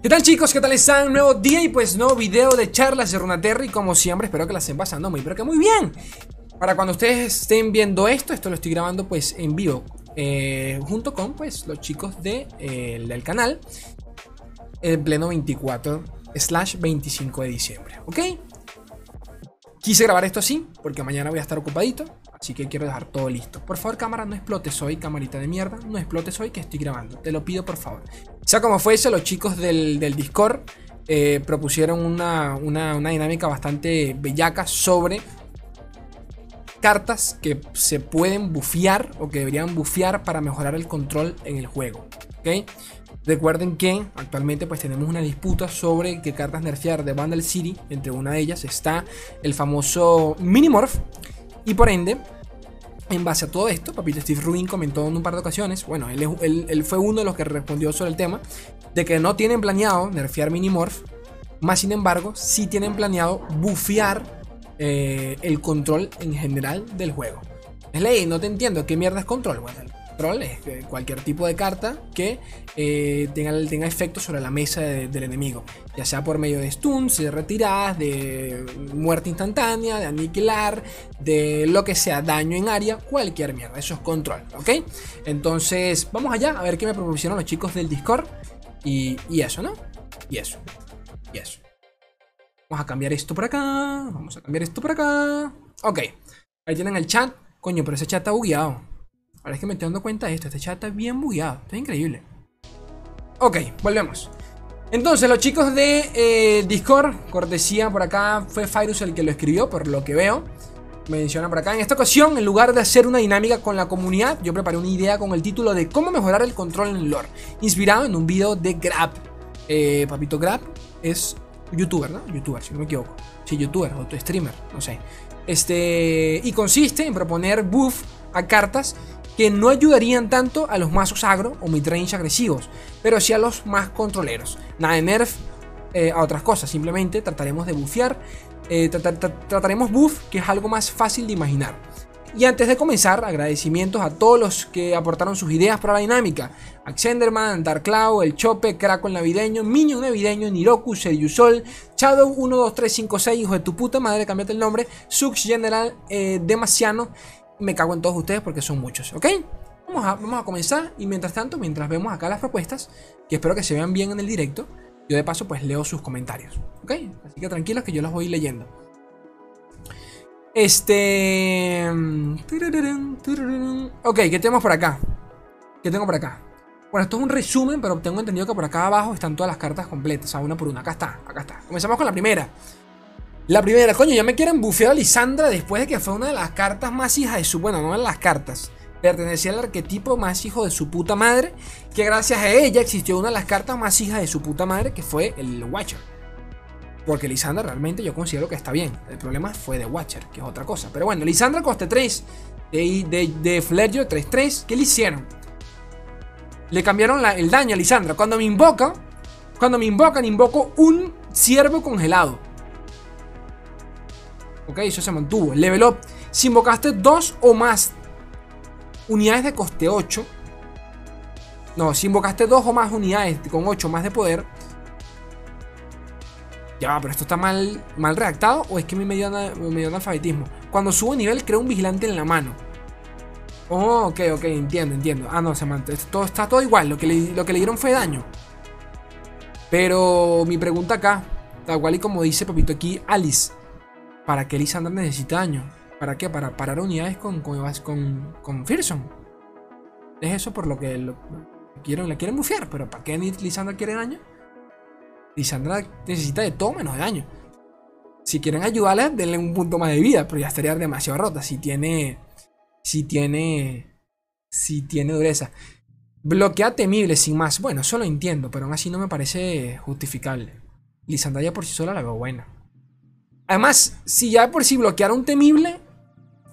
¿Qué tal chicos? ¿Qué tal están? Nuevo día y pues nuevo video de charlas de Runaterra como siempre espero que la estén pasando muy pero que muy bien. Para cuando ustedes estén viendo esto, esto lo estoy grabando pues en vivo eh, junto con pues los chicos de, eh, del canal el pleno 24 slash 25 de diciembre, ¿ok? Quise grabar esto así porque mañana voy a estar ocupadito Así que quiero dejar todo listo. Por favor, cámara, no explotes hoy, camarita de mierda. No explotes hoy que estoy grabando. Te lo pido, por favor. Sea como fuese, los chicos del, Discord eh, propusieron una, dinámica bastante bellaca sobre cartas que se pueden bufear o que deberían bufear para mejorar el control en el juego. Recuerden que actualmente pues tenemos una disputa sobre qué cartas nerfear de Vandal City. Entre una de ellas está el famoso Minimorph y por ende, en base a todo esto, Papito Steve Rubin comentó en un par de ocasiones, bueno, él, fue uno de los que respondió sobre el tema, de que no tienen planeado nerfear Minimorph, más sin embargo, sí tienen planeado bufear eh, el control en general del juego. Es ley, no te entiendo, ¿qué mierda es control? Bueno, es cualquier tipo de carta que eh, tenga, tenga efecto sobre la mesa del enemigo, ya sea por medio de stuns, de retiradas, de muerte instantánea, de aniquilar, de lo que sea, daño en área, cualquier mierda, eso es control, ¿ok? Entonces, vamos allá a ver qué me proporcionan los chicos del Discord y, y eso, ¿no? Y eso, y eso. Vamos a cambiar esto por acá, vamos a cambiar esto por acá. Ok, ahí tienen el chat. Coño, pero ese chat está bugueado. Ahora es que me estoy dando cuenta de esto. Este chat está bien bugueado. Está increíble. Ok, volvemos. Entonces, los chicos de eh, Discord, cortesía por acá, fue Fyrus el que lo escribió, por lo que veo. Menciona por acá. En esta ocasión, en lugar de hacer una dinámica con la comunidad, yo preparé una idea con el título de cómo mejorar el control en lore. Inspirado en un video de Grab. Eh, Papito Grab es youtuber, ¿no? Youtuber, si no me equivoco. Sí, youtuber o streamer, no sé. Este, y consiste en proponer buff a cartas que no ayudarían tanto a los mazos agro o midrange agresivos, pero sí a los más controleros. Nada de nerf eh, a otras cosas, simplemente trataremos de buffear, eh, trataremos buff, que es algo más fácil de imaginar. Y antes de comenzar, agradecimientos a todos los que aportaron sus ideas para la dinámica. Axenderman, Darkcloud, El Chope, Kraken Navideño, Minion Navideño, Niroku, Seriusol, Shadow 12356, hijo de tu puta madre, cambiate el nombre, Sux General, eh, Demasiano me cago en todos ustedes porque son muchos, ¿ok? Vamos a, vamos a comenzar y mientras tanto, mientras vemos acá las propuestas, que espero que se vean bien en el directo, yo de paso pues leo sus comentarios, ¿ok? Así que tranquilos que yo los voy leyendo. Este... Ok, ¿qué tenemos por acá? ¿Qué tengo por acá? Bueno, esto es un resumen, pero tengo entendido que por acá abajo están todas las cartas completas, o sea, una por una. Acá está, acá está. Comenzamos con la primera. La primera, coño, ya me quieren bufear a Lisandra después de que fue una de las cartas más hijas de su. Bueno, no en las cartas. Pertenecía al arquetipo más hijo de su puta madre. Que gracias a ella existió una de las cartas más hijas de su puta madre. Que fue el Watcher. Porque Lisandra realmente yo considero que está bien. El problema fue de Watcher, que es otra cosa. Pero bueno, Lisandra coste 3. De, de, de Fledger 3-3. ¿Qué le hicieron? Le cambiaron el daño a Lisandra. Cuando me invoca. Cuando me invocan, invoco un ciervo congelado. Ok, eso se mantuvo. Level up. Si invocaste dos o más unidades de coste 8. No, si invocaste dos o más unidades con 8 más de poder. Ya, pero esto está mal, mal redactado o es que me dio, me analfabetismo. Cuando subo nivel, creo un vigilante en la mano. Oh, ok, ok, entiendo, entiendo. Ah, no, se mantiene. Todo, está todo igual. Lo que, lo que le dieron fue daño. Pero mi pregunta acá, tal cual y como dice Papito aquí, Alice. ¿Para qué Lisandra necesita daño? ¿Para qué? Para parar unidades con, con, con, con. Es eso por lo que lo, quieren, la quieren bufear. Pero ¿para qué Lisandra quiere daño? Lisandra necesita de todo menos daño. Si quieren ayudarla, denle un punto más de vida. Pero ya estaría demasiado rota. Si tiene. Si tiene. Si tiene dureza. Bloquea temible sin más. Bueno, eso lo entiendo. Pero aún así no me parece justificable. Lisandra ya por sí sola la veo buena. Además, si ya por sí bloquear un temible,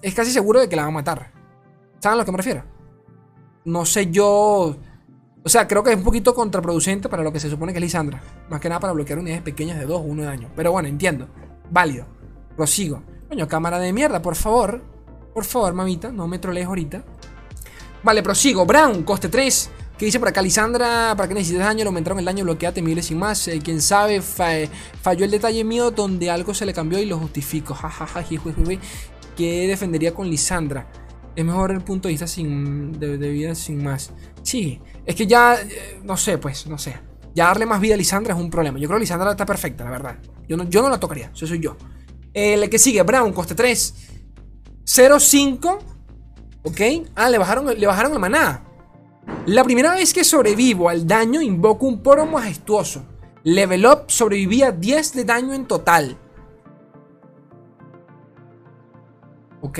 es casi seguro de que la va a matar. ¿Saben a lo que me refiero? No sé yo. O sea, creo que es un poquito contraproducente para lo que se supone que es Lisandra. Más que nada para bloquear unidades pequeñas de 2 o 1 de daño. Pero bueno, entiendo. Válido. Prosigo. Coño, cámara de mierda, por favor. Por favor, mamita, no me trolees ahorita. Vale, prosigo. Brown, coste 3. ¿Qué dice por acá Lisandra? ¿Para qué necesitas daño? Le aumentaron el daño, bloquea temible sin más. Eh, Quién sabe, falló el detalle mío donde algo se le cambió y lo justifico. Jajaja, ¿Qué defendería con Lisandra? Es mejor el punto de vista sin, de, vida sin más. Sí, es que ya, eh, no sé, pues, no sé. Ya darle más vida a Lisandra es un problema. Yo creo que Lisandra está perfecta, la verdad. Yo no, yo no la tocaría, eso soy yo. El que sigue, Brown, coste 3. 0-5. ¿Ok? Ah, le bajaron, le bajaron el maná. La primera vez que sobrevivo al daño, invoco un poro majestuoso. Level up sobrevivía 10 de daño en total. ¿Ok?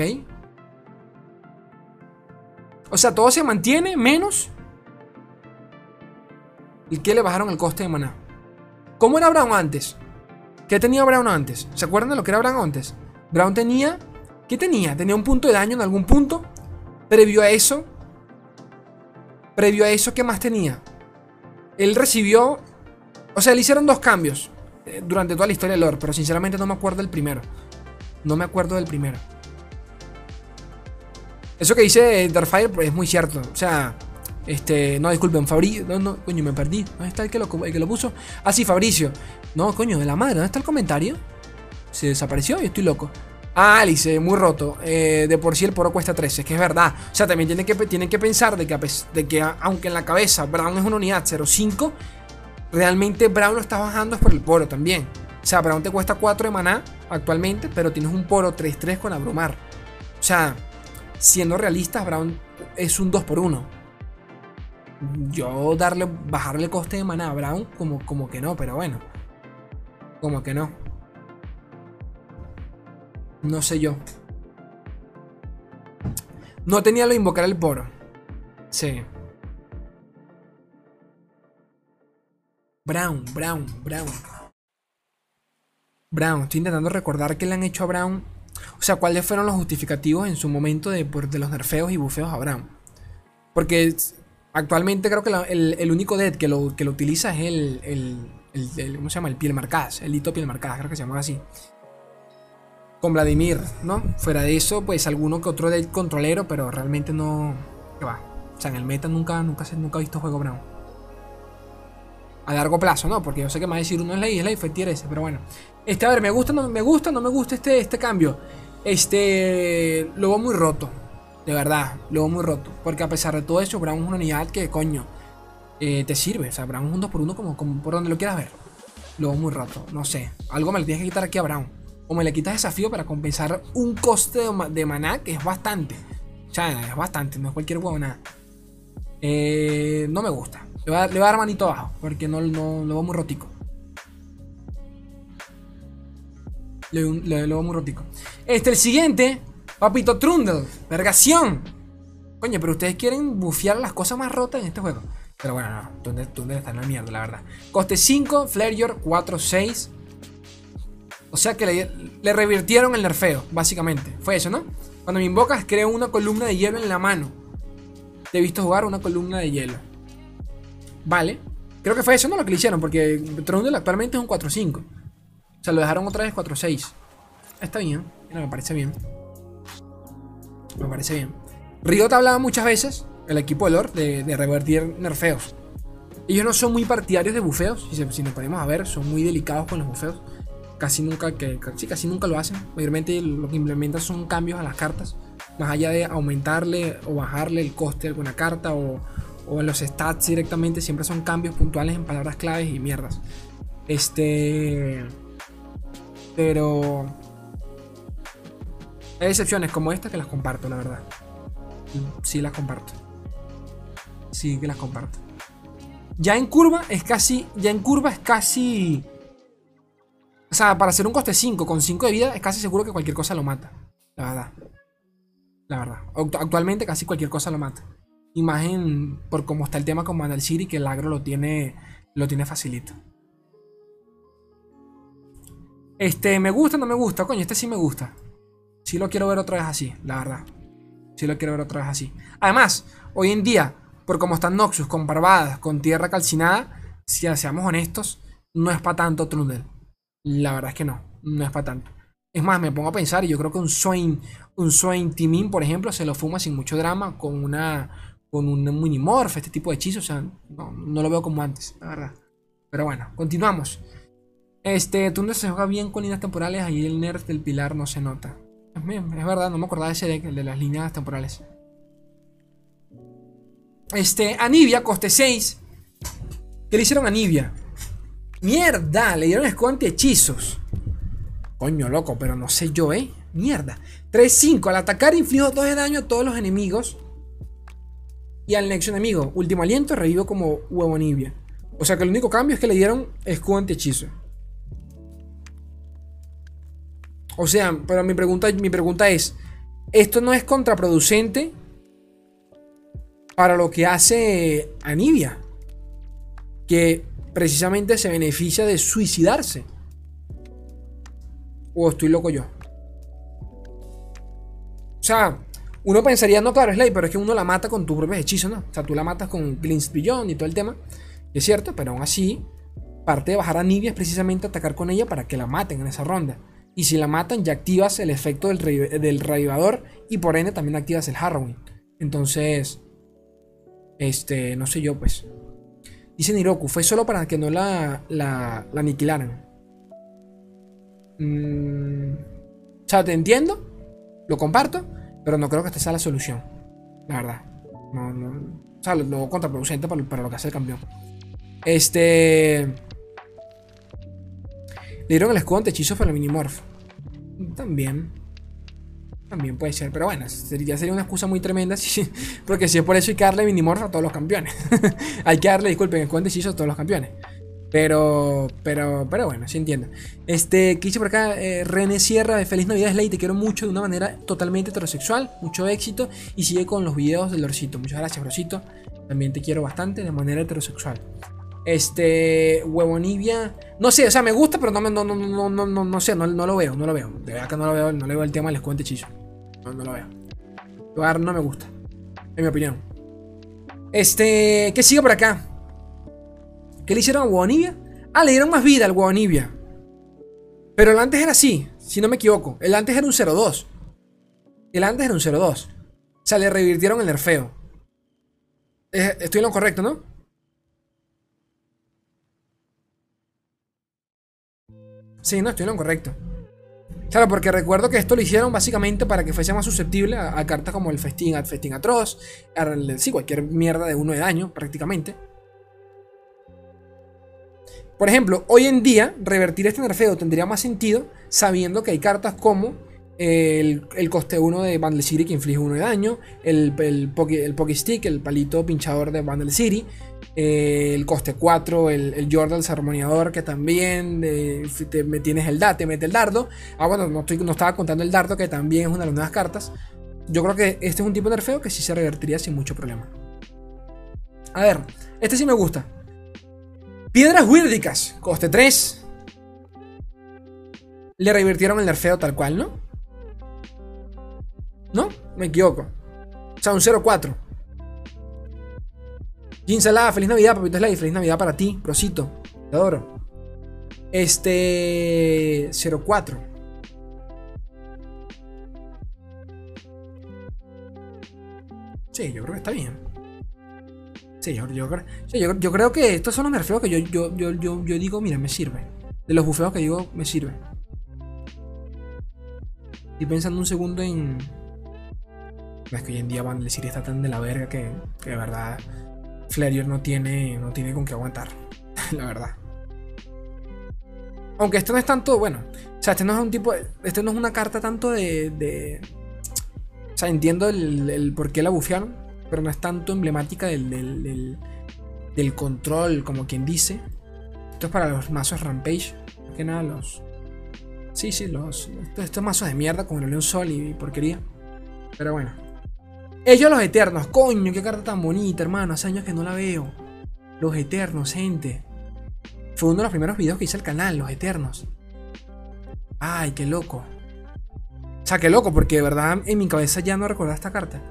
O sea, todo se mantiene menos ¿Y qué le bajaron el coste de maná? ¿Cómo era Brown antes? ¿Qué tenía Brown antes? ¿Se acuerdan de lo que era Brown antes? Brown tenía... ¿Qué tenía? Tenía un punto de daño en algún punto. Previo a eso... Previo a eso, ¿qué más tenía? Él recibió... O sea, le hicieron dos cambios eh, durante toda la historia de lore, pero sinceramente no me acuerdo del primero. No me acuerdo del primero. Eso que dice Darkfire pues, es muy cierto. O sea, este, no, disculpen, Fabricio. No, no, coño, me perdí. ¿Dónde está el que, lo, que lo puso? Ah, sí, Fabricio. No, coño, de la madre, ¿dónde está el comentario? Se desapareció y estoy loco. Ah, Alice, muy roto. Eh, de por sí el poro cuesta 13, es que es verdad. O sea, también tienen que, tienen que pensar de que, de que aunque en la cabeza Brown es una unidad 0.5, realmente Brown lo está bajando por el poro también. O sea, Brown te cuesta 4 de maná actualmente, pero tienes un poro 3-3 con abrumar. O sea, siendo realistas, Brown es un 2 por 1 yo darle, bajarle coste de maná a Brown, como, como que no, pero bueno. Como que no. No sé yo. No tenía lo de invocar el poro. Sí. Brown, Brown, Brown. Brown, estoy intentando recordar qué le han hecho a Brown. O sea, cuáles fueron los justificativos en su momento de, de los nerfeos y bufeos a Brown. Porque Actualmente creo que el, único dead que lo, que lo utiliza es el, el, ¿Cómo se llama? El piel marcadas. El hito piel marcadas, creo que se llama así. Con Vladimir, ¿no? Fuera de eso, pues alguno que otro dead controlero, pero realmente no. ¿Qué va? O sea, en el meta nunca, nunca, nunca he visto juego Brown. A largo plazo, ¿no? Porque yo sé que me va a decir uno es la isla y fue tier ese, pero bueno. Este, a ver, me gusta, no me gusta, no me gusta este, este cambio. Este. Lo veo muy roto. De verdad, luego muy roto. Porque a pesar de todo eso, Brown es una unidad que, coño, eh, te sirve. O sea, Brown es un 2 por 1 como, como por donde lo quieras ver. Luego muy roto. No sé. Algo me le tienes que quitar aquí a Brown. O me le quitas desafío para compensar un coste de, maná que es bastante. O sea, es bastante. No es cualquier huevo nada. Eh, no me gusta. Le voy, a, dar manito abajo. Porque no, no lo veo muy rotico. Le, le, lo veo muy rotico. Este, el siguiente Papito Trundle, vergación. Coño, pero ustedes quieren bufear las cosas más rotas en este juego. Pero bueno, no, Trundle, está en la mierda, la verdad. Coste 5, Flare 4, 6. O sea que le, revirtieron el nerfeo, básicamente. Fue eso, ¿no? Cuando me invocas, creo una columna de hielo en la mano. Te he visto jugar una columna de hielo. Vale. Creo que fue eso, ¿no? Lo que le hicieron, porque Trundle actualmente es un 4-5. O sea, lo dejaron otra vez 4-6. Está bien, me parece bien. Me parece bien. Riot hablaba muchas veces, el equipo de Lord, de, revertir nerfeos. Ellos no son muy partidarios de bufeos, si, si nos ponemos a ver, son muy delicados con los bufeos. Casi nunca, que, sí, casi nunca lo hacen. Mayormente lo que implementan son cambios a las cartas. Más allá de aumentarle o bajarle el coste de alguna carta o, o en los stats directamente, siempre son cambios puntuales en palabras claves y mierdas. Este. Pero hay excepciones como esta que las comparto, la verdad. Sí las comparto. Sí que las comparto. Ya en curva es casi. Ya en curva es casi. O sea, para hacer un coste 5 con 5 de vida, es casi seguro que cualquier cosa lo mata. La verdad. La verdad. Actualmente casi cualquier cosa lo mata. Imagen por cómo está el tema con Mandal City, que el agro lo tiene. Lo tiene facilito. Este, me gusta, no me gusta. Coño, este sí me gusta. Si lo quiero ver otra vez así, la verdad. Si lo quiero ver otra vez así. Además, hoy en día, por cómo están Noxus, con barbadas, con tierra calcinada, si seamos honestos, no es para tanto Trundle. La verdad es que no, no es para tanto. Es más, me pongo a pensar y yo creo que un Swain, un Swain Timin, por ejemplo, se lo fuma sin mucho drama con una, con un Minimorph, este tipo de hechizos. O sea, no, no lo veo como antes, la verdad. Pero bueno, continuamos. Este, no se juega bien con líneas temporales, ahí el nerd del pilar no se nota. Es, es verdad, no me acordaba de ese deck, el de las líneas temporales. Este, Anivia, coste 6. ¿Qué le hicieron a Anivia? Mierda, le dieron esconde hechizos. Coño, loco, pero no sé yo, ¿eh? Mierda. 3-5. Al atacar inflijo 2 de daño a todos los enemigos. Y al nexo enemigo. Último aliento, revivo como huevo Anivia. O sea que el único cambio es que le dieron escudo hechizo. O sea, pero mi pregunta, mi pregunta es: ¿esto no es contraproducente para lo que hace Anivia? Que precisamente se beneficia de suicidarse. ¿O estoy loco yo? O sea, uno pensaría, no, claro, es pero es que uno la mata con tus propios hechizos, ¿no? O sea, tú la matas con Glimpse Beyond y todo el tema. Es cierto, pero aún así, parte de bajar a Nibia es precisamente atacar con ella para que la maten en esa ronda. Y si la matan, ya activas el efecto del, del y por ende también activas el Harrowing. Entonces, este, no sé yo, pues. Dice Niroku, fue solo para que no la, la, aniquilaran. Mm, o sea, te entiendo, lo comparto, pero no creo que esta sea la solución. La verdad. No, no. O sea, lo, contraproducente para, lo que hace el campeón. Este. Le dieron el escudo ante hechizo para el Minimorph. También. También puede ser, pero bueno, ya sería una excusa muy tremenda. porque si es por eso hay que darle Minimorph a todos los campeones. hay que darle, disculpen, ante hechizo a todos los campeones. Pero, pero, pero bueno, sí entiendo. Este, que por acá, eh, René Sierra de Feliz Navidad Slay, te quiero mucho de una manera totalmente heterosexual, mucho éxito y sigue con los videos del Lorcito. Muchas gracias, Lorcito. También te quiero bastante de manera heterosexual. Este, Huevonibia. No sé, o sea, me gusta, pero no, no, no, no, no, no, no sé, no, lo veo, no lo veo. De verdad que no lo veo, no le veo el tema del escudo hechizo. No, lo veo. Lugar no me gusta. En mi opinión. Este, ¿qué sigue por acá? ¿Qué le hicieron a Huevonibia? Ah, le dieron más vida al Huevonibia. Pero el antes era así, si no me equivoco. El antes era un 0-2. El antes era un 0-2. O sea, le revirtieron el nerfeo. Estoy en lo correcto, ¿no? Sí, no, estoy en lo correcto. Claro, porque recuerdo que esto lo hicieron básicamente para que fuese más susceptible a, cartas como el Festín, Festín Atroz, sí, cualquier mierda de uno de daño, prácticamente. Por ejemplo, hoy en día, revertir este nerfeo tendría más sentido sabiendo que hay cartas como el, coste 1 de Bundle City que inflige 1 de daño, el, el, el Stick, el palito pinchador de Bundle City, eh, el coste 4, el, el Jordan armoniador que también te, me tienes el da, te mete el dardo. Ah, bueno, no, estoy, no estaba contando el dardo que también es una de las nuevas cartas. Yo creo que este es un tipo de nerfeo que sí se revertiría sin mucho problema. A ver, este sí me gusta. Piedras Wirdicas, coste 3. Le revirtieron el nerfeo tal cual, ¿no? ¿No? Me equivoco. O sea, un 0-4. Ginsalada, feliz Navidad, papito Slay. Feliz Navidad para ti, Prosito. Te adoro. Este. 04. Sí, yo creo que está bien. Sí, yo, yo, yo, creo que estos son los nerfeos que yo, yo, yo, yo, digo, mira, me sirve. De los bufeos que digo, me sirve. Estoy pensando un segundo en. Es que hoy en día Van decir está tan de la verga que de verdad Flerior no tiene, no tiene con qué aguantar, la verdad. Aunque esto no es tanto, bueno, o sea, este no es un tipo, este no es una carta tanto de, de o sea, entiendo el, por qué la bufearon, pero no es tanto emblemática del, del, control, como quien dice. Esto es para los mazos Rampage, que nada, los... Sí, sí, los... Estos, mazos de mierda como el León Sol y porquería. Pero bueno. Ellos los Eternos. Coño, qué carta tan bonita, hermano. Hace años que no la veo. Los Eternos, gente. Fue uno de los primeros videos que hice el canal, Los Eternos. Ay, qué loco. O sea, qué loco, porque de verdad en mi cabeza ya no recordaba esta carta.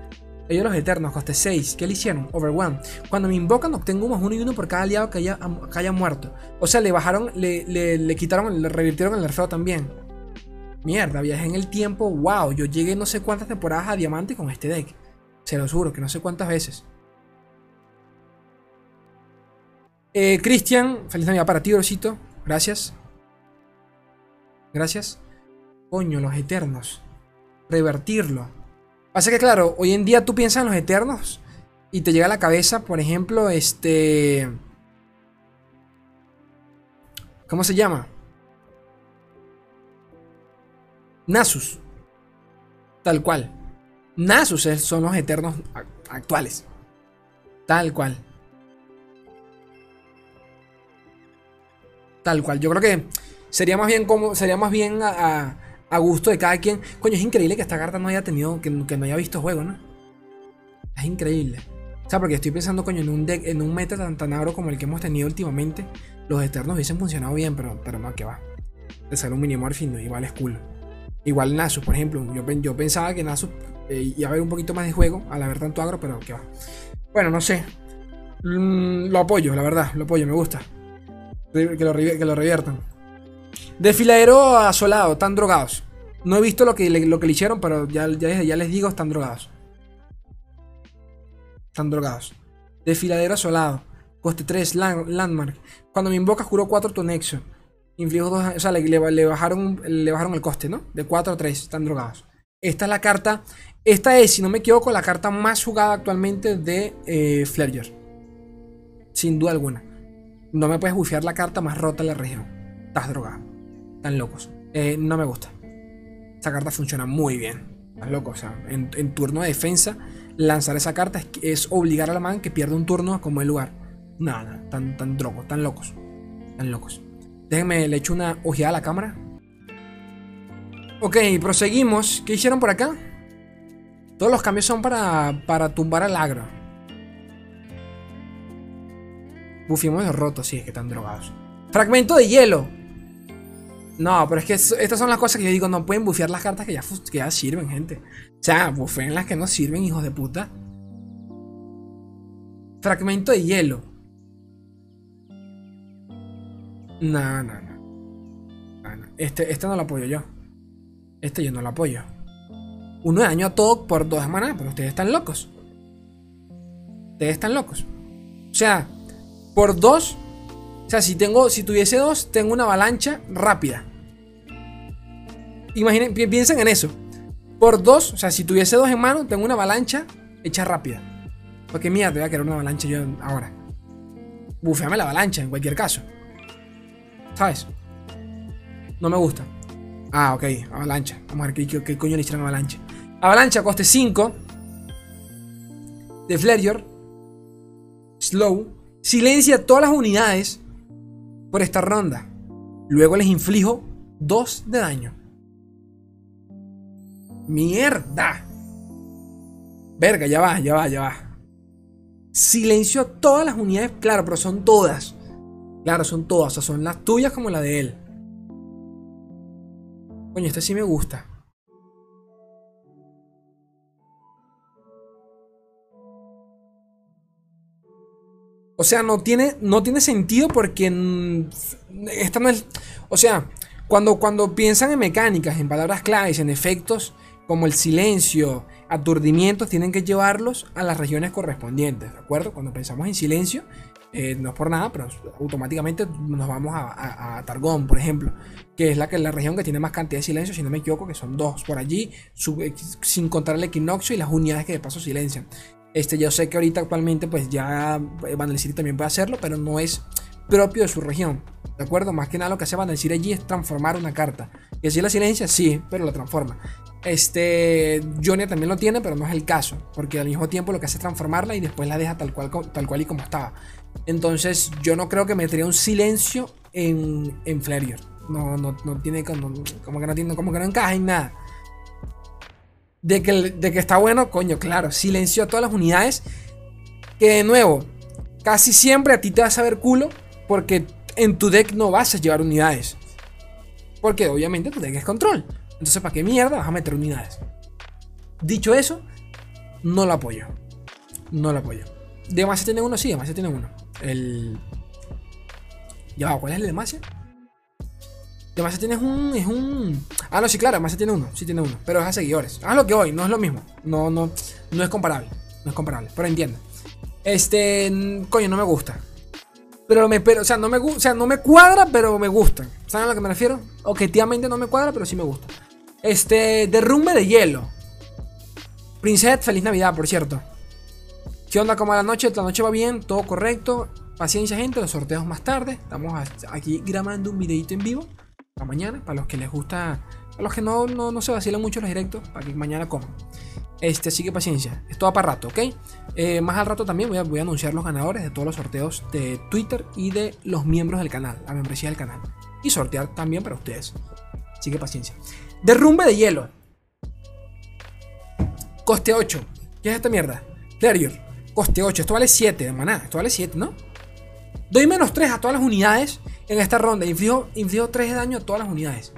Ellos los Eternos, coste 6. ¿Qué le hicieron? Overwhelm. Cuando me invocan obtengo más uno y uno por cada aliado que haya, haya muerto. O sea, le bajaron, le, le, quitaron, le revirtieron el nerfeo también. Mierda, viajé en el tiempo. Wow, yo llegué no sé cuántas temporadas a Diamante con este deck. Se lo juro, que no sé cuántas veces. Eh, Cristian, feliz Navidad para ti, Orocito. Gracias. Gracias. Coño, los eternos. Revertirlo. Pasa que, claro, hoy en día tú piensas en los eternos y te llega a la cabeza, por ejemplo, este. ¿Cómo se llama? Nasus. Tal cual. Nasus son los eternos actuales. Tal cual. Tal cual. Yo creo que sería más bien como. Sería más bien a, gusto de cada quien. Coño, es increíble que esta carta no haya tenido. Que, no haya visto juego, ¿no? Es increíble. O sea, porque estoy pensando, coño, en un deck, en un meta tan, tan agro como el que hemos tenido últimamente. Los eternos hubiesen funcionado bien, pero, pero no, que va. Te sale un fin, igual es cool. Igual Nasus, por ejemplo. Yo, yo pensaba que Nasus eh, iba a haber un poquito más de juego al haber tanto agro, pero que va. Bueno, no sé. Mm, lo apoyo, la verdad. Lo apoyo, me gusta. Que lo, reviertan. Desfiladero asolado, están drogados. No he visto lo que lo que le hicieron, pero ya, ya, les digo, están drogados. Están drogados. Desfiladero asolado. Coste 3, Landmark. Cuando me invoca, juro 4 tu nexo. Inflijo 2. O sea, le, bajaron, le bajaron el coste, ¿no? De 4 a 3. Están drogados. Esta es la carta. Esta es, si no me equivoco, la carta más jugada actualmente de eh, Sin duda alguna. No me puedes bufear la carta más rota de la región. Estás drogado. Están locos. Eh, no me gusta. Esa carta funciona muy bien. Estás loco. O sea, en, turno de defensa, lanzar esa carta es, obligar a la man que pierda un turno como el lugar. Nada, tan, tan drogos, tan locos. Tan locos. Déjenme, le echo una ojeada a la cámara. Ok, proseguimos. ¿Qué hicieron por acá? Todos los cambios son para, para tumbar al agro. Bufiemos de roto, sí, es que están drogados. Fragmento de hielo. No, pero es que estas son las cosas que yo digo, no pueden bufear las cartas que ya, que ya sirven, gente. O sea, bufeen las que no sirven, hijos de puta. Fragmento de hielo. No, no, no. Este, este no lo apoyo yo. Este yo no lo apoyo. Uno de daño a todo por dos semanas, pero ustedes están locos. Ustedes están locos. O sea, por dos. O sea, si tengo. Si tuviese dos, tengo una avalancha rápida. Imaginen, piensen en eso. Por dos, o sea, si tuviese dos en mano, tengo una avalancha hecha rápida. Porque mierda, voy a querer una avalancha yo ahora. Bufeame la avalancha en cualquier caso. ¿Sabes? No me gusta. Ah, ok, avalancha. Vamos a ver qué, coño le hicieron avalancha. Avalancha, coste 5. De Flareor. Slow. Silencia todas las unidades por esta ronda. Luego les inflijo 2 de daño. Mierda. Verga, ya va, ya va, ya va. Silencio todas las unidades, claro, pero son todas. Claro, son todas, son las tuyas como la de él. Coño, este sí me gusta. O sea, no tiene, no tiene sentido porque esta no es. O sea, cuando, cuando piensan en mecánicas, en palabras claves, en efectos como el silencio, aturdimientos, tienen que llevarlos a las regiones correspondientes, ¿de acuerdo? Cuando pensamos en silencio, eh, no es por nada, pero automáticamente nos vamos a, Targón, por ejemplo, que es la, que, la región que tiene más cantidad de silencio, si no me equivoco, que son dos por allí, sin contar el equinoccio y las unidades que de paso silencian. Este, yo sé que ahorita actualmente pues ya Vandal City también puede hacerlo, pero no es propio de su región. ¿De acuerdo? Más que nada lo que hace Vandal City allí es transformar una carta. Y así la silencia, sí, pero la transforma. Este, Jonia también lo tiene, pero no es el caso. Porque al mismo tiempo lo que hace es transformarla y después la deja tal cual, tal cual y como estaba. Entonces, yo no creo que metería un silencio en, en No, no, no tiene como, que no tiene, como que no encaja en nada. De que, de que está bueno, coño, claro. Silencio a todas las unidades. Que de nuevo, casi siempre a ti te vas a ver culo. Porque en tu deck no vas a llevar unidades. Porque obviamente tu deck es control. Entonces, ¿para qué mierda vas a meter unidades? Dicho eso, no lo apoyo. No lo apoyo. ¿Demacia tiene uno? Sí, Demacia tiene uno. El. Ya va, ¿cuál es el de Demacia? Demacia tiene un. Es un. Ah, no, sí, claro, Demacia tiene uno. Sí, tiene uno. Pero es a seguidores. Ah, lo que hoy, no es lo mismo. No, no. No es comparable. No es comparable. Pero entiende. Este. Coño, no me gusta. Pero me, pero, o sea, no me, o sea, no me cuadra, pero me gustan. ¿Saben a lo que me refiero? Objetivamente no me cuadra, pero sí me gusta. Este, derrumbe de hielo. Princess, feliz Navidad, por cierto. ¿Qué onda? como la noche? La noche va bien, todo correcto. Paciencia, gente, los sorteos más tarde. Estamos aquí grabando un videito en vivo. Para mañana, para los que les gusta. Para los que no, no, no se vacilan mucho los directos, para que mañana coman. Este, así que paciencia. Esto va para rato, ¿ok? Eh, más al rato también voy a, voy a, anunciar los ganadores de todos los sorteos de Twitter y de los miembros del canal, la membresía del canal. Y sortear también para ustedes. Así que paciencia. Derrumbe de hielo. Coste 8. ¿Qué es esta mierda? Terrier. Coste 8. Esto vale 7 de maná. Esto vale 7, ¿no? Doy menos 3 a todas las unidades en esta ronda. Inflijo, inflijo 3 de daño a todas las unidades.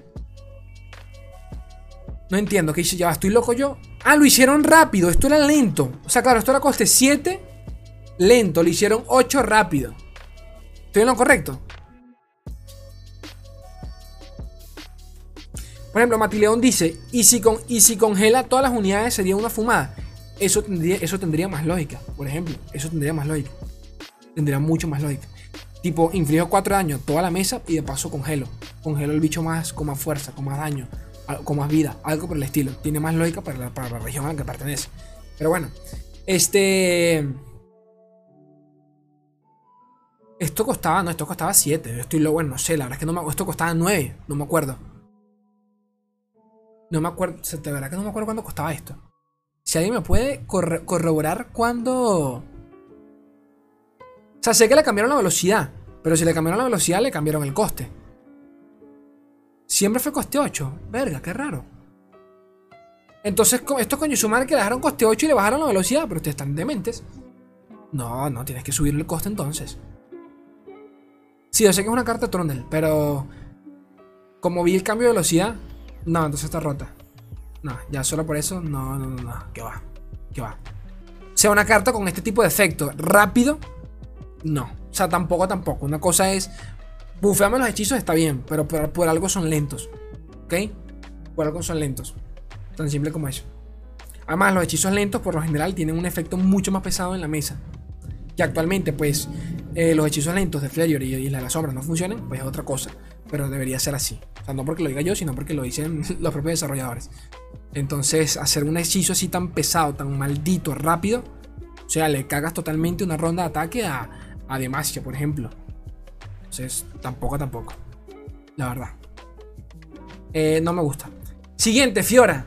No entiendo. ¿Qué? Ya estoy loco yo. Ah, lo hicieron rápido. Esto era lento. O sea, claro, esto era coste 7 lento. Lo hicieron 8 rápido. ¿Estoy en lo correcto? Por ejemplo, Matileón dice, ¿y si, con, y si congela todas las unidades sería una fumada? Eso tendría, eso tendría más lógica, por ejemplo. Eso tendría más lógica. Tendría mucho más lógica. Tipo, inflijo 4 daños toda la mesa y de paso congelo. Congelo el bicho más con más fuerza, con más daño con más vida, algo por el estilo. Tiene más lógica para la, para la región a la que pertenece. Pero bueno, este. Esto costaba, no, esto costaba 7. Estoy lo bueno, no sé, la verdad es que no me Esto costaba 9, no me acuerdo. No me acuerdo, de verdad que no me acuerdo cuándo costaba esto. Si alguien me puede corroborar cuándo. O sea, sé que le cambiaron la velocidad, pero si le cambiaron la velocidad, le cambiaron el coste. Siempre fue coste 8. Verga, qué raro. Entonces, estos coño sumar que dejaron coste 8 y le bajaron la velocidad, pero ustedes están dementes. No, no, tienes que subirle el coste entonces. Sí, yo sé que es una carta Trundle, pero como vi el cambio de velocidad, no, entonces está rota. No, ya solo por eso, no, no, no, no, que va, que va. O sea, una carta con este tipo de efecto rápido, no. O sea, tampoco, tampoco. Una cosa es Bufeame los hechizos está bien, pero por, algo son lentos. ¿Ok? Por algo son lentos. Tan simple como eso. Además, los hechizos lentos por lo general tienen un efecto mucho más pesado en la mesa. Que actualmente, pues, eh, los hechizos lentos de Flareor y, la de las sombras no funcionan, pues es otra cosa. Pero debería ser así. O sea, no porque lo diga yo, sino porque lo dicen los propios desarrolladores. Entonces, hacer un hechizo así tan pesado, tan maldito, rápido, o sea, le cagas totalmente una ronda de ataque a, a Demacia, por ejemplo. Entonces, tampoco, tampoco. La verdad. Eh, no me gusta. Siguiente, Fiora.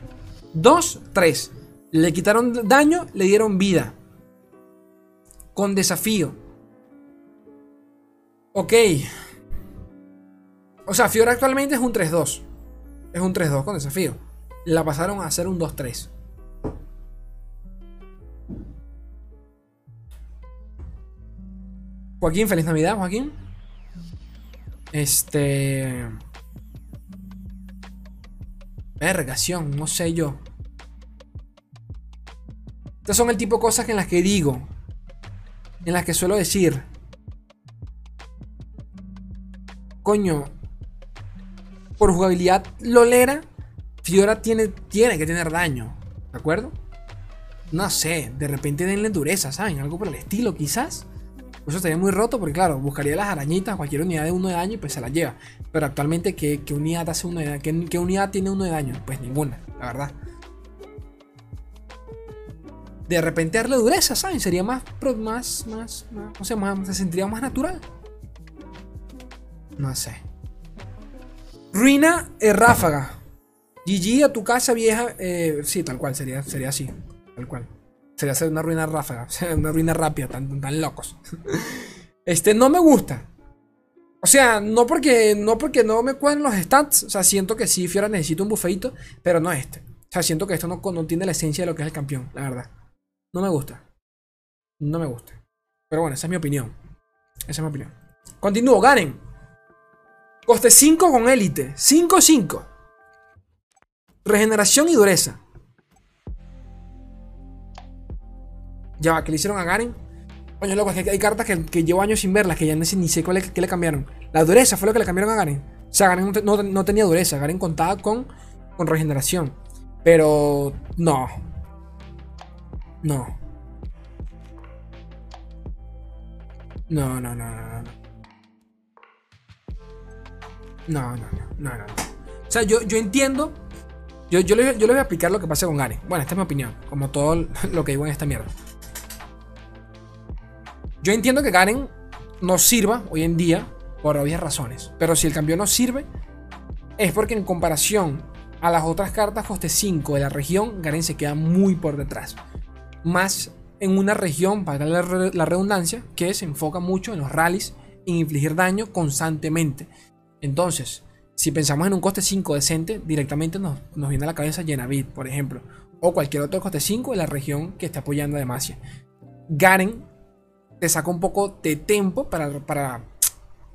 2, 3. Le quitaron daño, le dieron vida. Con desafío. Ok. O sea, Fiora actualmente es un 3-2. Es un 3-2 con desafío. La pasaron a hacer un 2-3. Joaquín, feliz Navidad, Joaquín. Este. Vergación, no sé yo. Estas son el tipo de cosas en las que digo. En las que suelo decir. Coño. Por jugabilidad lolera. Fiora tiene, tiene que tener daño. ¿De acuerdo? No sé. De repente denle dureza, ¿saben? Algo por el estilo, quizás. Eso estaría muy roto porque, claro, buscaría las arañitas, cualquier unidad de uno de daño y pues se las lleva. Pero actualmente, ¿qué, unidad hace uno de daño? ¿Qué, unidad tiene uno de daño? Pues ninguna, la verdad. De repente darle dureza, ¿saben? Sería más, más, más, más, o sea, más, se sentiría más natural. No sé. Ruina eh, ráfaga. GG a tu casa vieja. Eh, sí, tal cual, sería, sería así. Tal cual. Sería hacer una ruina ráfaga. Una ruina rápida, tan, tan locos. Este, no me gusta. O sea, no porque, no porque no me cuadren los stats. O sea, siento que sí, Fiora necesita un bufeito, pero no este. O sea, siento que esto no, no tiene la esencia de lo que es el campeón, la verdad. No me gusta. No me gusta. Pero bueno, esa es mi opinión. Esa es mi opinión. Continúo, Garen. Coste 5 con élite. 5-5. Regeneración y dureza. Ya va, que le hicieron a Garen. Coño, loco, es que hay cartas que, llevo años sin verlas, que ya ni sé cuál le cambiaron. La dureza fue lo que le cambiaron a Garen. O sea, Garen no, tenía dureza, Garen contaba con, con regeneración. Pero no. No. No, no, no, no, no. No, no, no, no, no. O sea, yo, yo entiendo. Yo, yo, les, yo les voy a explicar lo que pasa con Garen. Bueno, esta es mi opinión. Como todo lo que digo en esta mierda. Yo entiendo que Garen no sirva hoy en día por obvias razones. Pero si el campeón no sirve, es porque en comparación a las otras cartas coste 5 de la región, Garen se queda muy por detrás. Más en una región, para la, la redundancia, que se enfoca mucho en los rallies en infligir daño constantemente. Entonces, si pensamos en un coste 5 decente, directamente nos, viene a la cabeza Yenavit, por ejemplo, o cualquier otro coste 5 de la región que esté apoyando a Demacia. Garen te saca un poco de tempo para, para,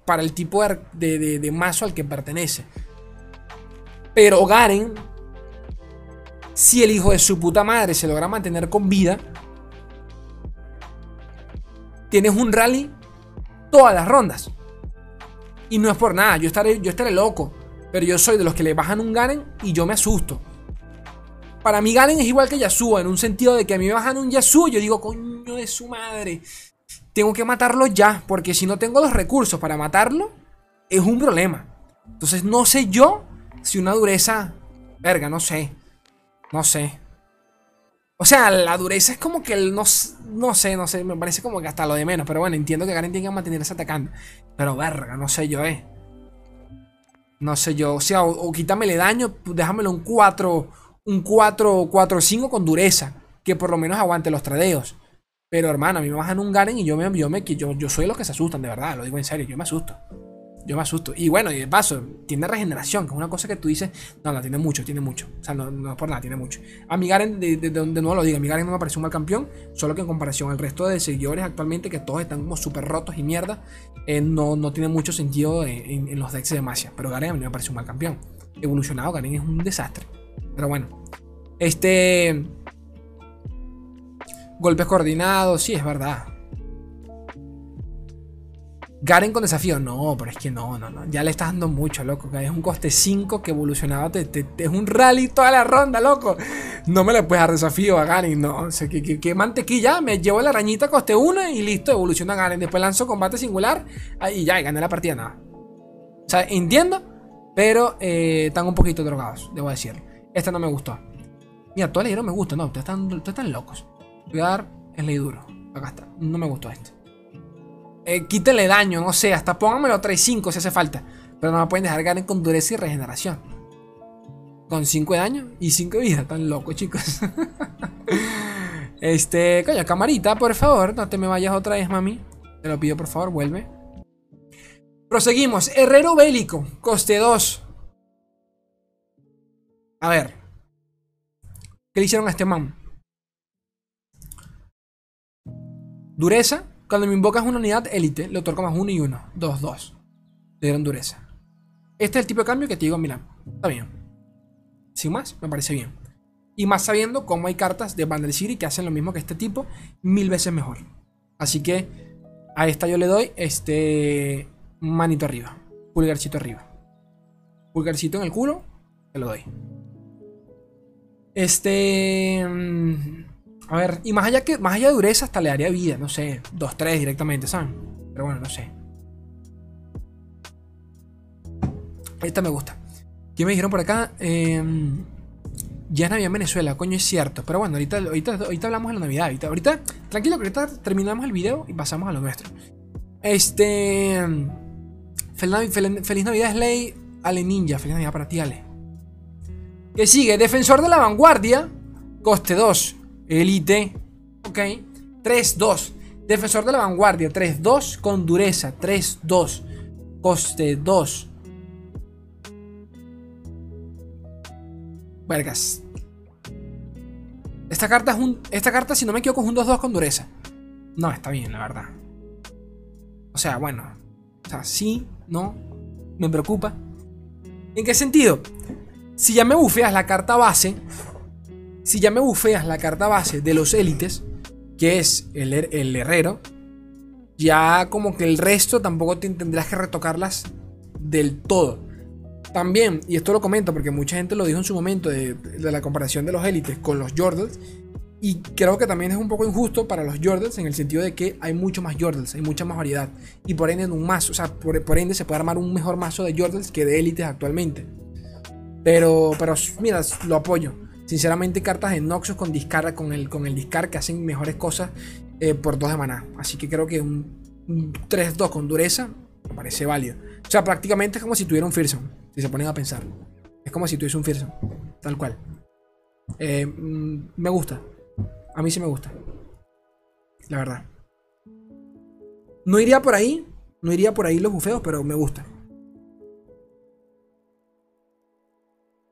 para el tipo de, de, mazo al que pertenece. Pero Garen, si el hijo de su puta madre se logra mantener con vida, tienes un rally todas las rondas. Y no es por nada, yo estaré, yo estaré loco. Pero yo soy de los que le bajan un Garen y yo me asusto. Para mí Garen es igual que Yasuo, en un sentido de que a mí me bajan un Yasuo, yo digo, coño de su madre. Tengo que matarlo ya, porque si no tengo los recursos para matarlo, es un problema. Entonces no sé yo si una dureza... Verga, no sé. No sé. O sea, la dureza es como que el no, no sé, no sé, me parece como que hasta lo de menos. Pero bueno, entiendo que Garen tiene que mantenerse atacando. Pero verga, no sé yo, eh. No sé yo. O sea, o, quítamele daño, déjamelo un 4, un 4, 4, 5 con dureza. Que por lo menos aguante los tradeos. Pero hermano, a mí me bajan un Garen y yo me, yo me yo, yo soy los que se asustan, de verdad, lo digo en serio, yo me asusto. Yo me asusto. Y bueno, y de paso, tiene regeneración, que es una cosa que tú dices, no, no, tiene mucho, tiene mucho. O sea, no, es por nada, tiene mucho. A mi Garen, de, de, nuevo lo digo, a mi Garen no me parece un mal campeón, solo que en comparación al resto de seguidores actualmente, que todos están como súper rotos y mierda, eh, no, no tiene mucho sentido en, los decks de Demacia. Pero Garen a mí me parece un mal campeón. Evolucionado, Garen es un desastre. Pero bueno. Este... Golpes coordinados, sí, es verdad. Garen con desafío, no, pero es que no, no, no. Ya le estás dando mucho, loco. Es un coste 5 que evolucionado te, es un rally toda la ronda, loco. No me le puedes dar desafío a Garen, no. O sea, que, mantequilla. Me llevo la arañita coste 1 y listo, evoluciona Garen. Después lanzo combate singular y ya, y gané la partida, nada. O sea, entiendo, pero eh, están un poquito drogados, debo decirlo. Esta no me gustó. Mira, todas las me gusta, no, ustedes están, ustedes están locos. Voy a dar el ley duro. Acá está. No me gustó este. Eh, quítele daño, no sé, hasta pónganmelo 3-5 si hace falta. Pero no me pueden dejar Garen con dureza y regeneración. Con 5 de daño y 5 de vida. Tan loco, chicos. este, coño, camarita, por favor. No te me vayas otra vez, mami. Te lo pido, por favor, vuelve. Proseguimos. Herrero bélico. Coste 2. A ver. ¿Qué le hicieron a este man? Dureza. Cuando me invocas una unidad élite, le otorgo más 1 y 1. 2, 2. Le dieron dureza. Este es el tipo de cambio que te digo, mira, está bien. Sin más, me parece bien. Y más sabiendo cómo hay cartas de Bandle City que hacen lo mismo que este tipo, mil veces mejor. Así que a esta yo le doy este manito arriba, pulgarcito arriba. Pulgarcito en el culo, te lo doy. Este... A ver, y más allá, que, más allá de dureza, hasta le daría vida, no sé, 2-3 directamente, ¿saben? Pero bueno, no sé. Esta me gusta. ¿Qué me dijeron por acá? Eh, ya es Navidad en Venezuela, coño, es cierto. Pero bueno, ahorita, ahorita, ahorita hablamos de la Navidad. Ahorita, ahorita, tranquilo, ahorita terminamos el video y pasamos a lo nuestro. Este. Feliz, feliz, Navidad, Slay. Ale Ninja, feliz Navidad para ti, Ale. Que sigue, Defensor de la Vanguardia. Coste 2. Elite. Ok. 3-2. Defensor de la vanguardia. 3-2 con dureza. 3-2. Coste 2. Vergas. Esta carta es un. Esta carta, si no me equivoco, es un 2-2 con dureza. No, está bien, la verdad. O sea, bueno. O sea, sí, no. Me preocupa. ¿En qué sentido? Si ya me bufeas la carta base, si ya me bufeas la carta base de los élites, que es el, el herrero, ya como que el resto tampoco tendrás que retocarlas del todo. También, y esto lo comento porque mucha gente lo dijo en su momento de, la comparación de los élites con los Jordans, Y creo que también es un poco injusto para los Jordals en el sentido de que hay mucho más Jordals, hay mucha más variedad. Y por ende, en un mazo, o sea, por, ende se puede armar un mejor mazo de Jordals que de élites actualmente. Pero, pero mira, lo apoyo. Sinceramente, cartas de Noxus con discar, con el, con el discard que hacen mejores cosas eh, por 2 de maná. Así que creo que un, 3-2 con dureza me parece válido. O sea, prácticamente es como si tuviera un Fearsome, si se ponen a pensar. Es como si tuviese un Fearsome, tal cual. Eh, mm, me gusta. A mí sí me gusta. La verdad. No iría por ahí. No iría por ahí los bufeos, pero me gusta.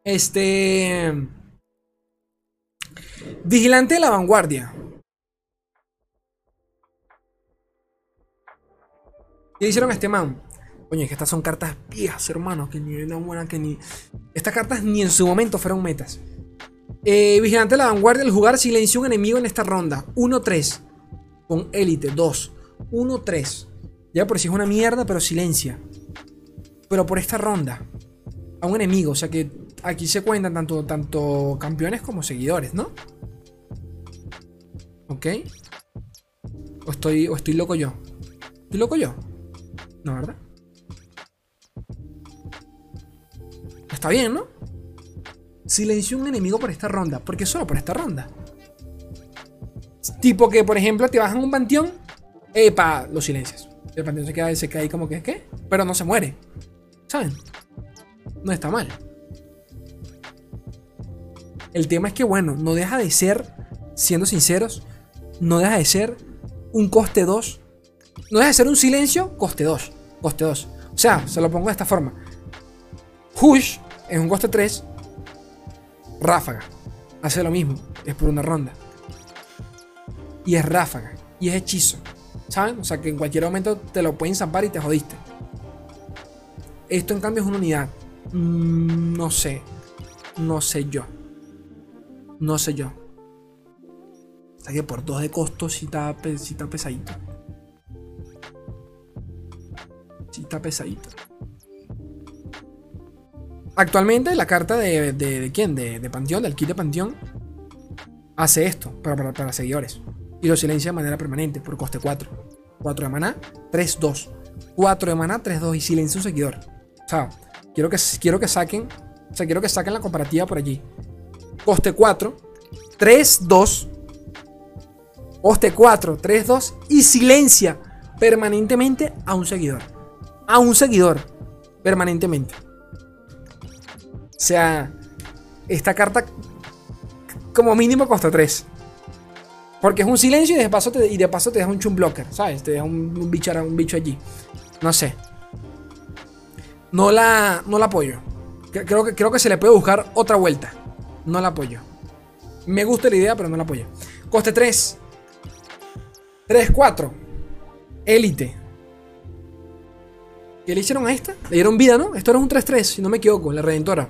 Este. Vigilante de la vanguardia. ¿Qué hicieron a este man? Coño, es que estas son cartas viejas, hermano. Que ni una buena que ni. Estas cartas ni en su momento fueron metas. Eh, vigilante de la vanguardia al jugar silencio un enemigo en esta ronda. 1-3. Con élite. 2. 1-3. Ya por si es una mierda, pero silencia. Pero por esta ronda. A un enemigo. O sea que aquí se cuentan tanto, tanto campeones como seguidores, ¿no? ¿Ok? ¿O estoy, o estoy loco yo? ¿Estoy loco yo? No, ¿verdad? Está bien, ¿no? silenció un enemigo por esta ronda. porque solo por esta ronda? Tipo que, por ejemplo, te bajan un panteón. Epa, los silencios. El panteón se queda, se ahí como que, ¿qué? Pero no se muere. ¿Saben? No está mal. El tema es que, bueno, no deja de ser, siendo sinceros, no deja de ser un coste 2. No deja de ser un silencio, coste 2. Coste 2. O sea, se lo pongo de esta forma. Hush es un coste 3 Ráfaga. Hace lo mismo. Es por una ronda. Y es ráfaga. Y es hechizo. ¿Saben? O sea que en cualquier momento te lo pueden zampar y te jodiste. Esto en cambio es una unidad. Mm, no sé. No sé yo. No sé yo. O sea que por dos de costo sí está, sí está pesadito. Sí está pesadito. Actualmente la carta de, de, quién? De, de, Panteón, del kit de Panteón, hace esto para, para, seguidores. Y lo silencia de manera permanente por coste 4. 4 de maná, 3-2. 4 de maná, 3-2 y silencia un seguidor. O sea, quiero que, quiero que saquen. O sea, quiero que saquen la comparativa por allí. Coste 4, 3-2. Coste 4, 3-2 y silencia permanentemente a un seguidor. A un seguidor. Permanentemente. O sea, esta carta como mínimo costa 3. Porque es un silencio y de paso te, y de paso te deja un chum blocker, ¿sabes? Te deja un, bicho, un bicho allí. No sé. No la, no la apoyo. Creo que, creo que se le puede buscar otra vuelta. No la apoyo. Me gusta la idea, pero no la apoyo. Coste 3. 3-4. Élite. ¿Qué le hicieron a esta? Le dieron vida, ¿no? Esto era un 3-3, si no me equivoco, la Redentora.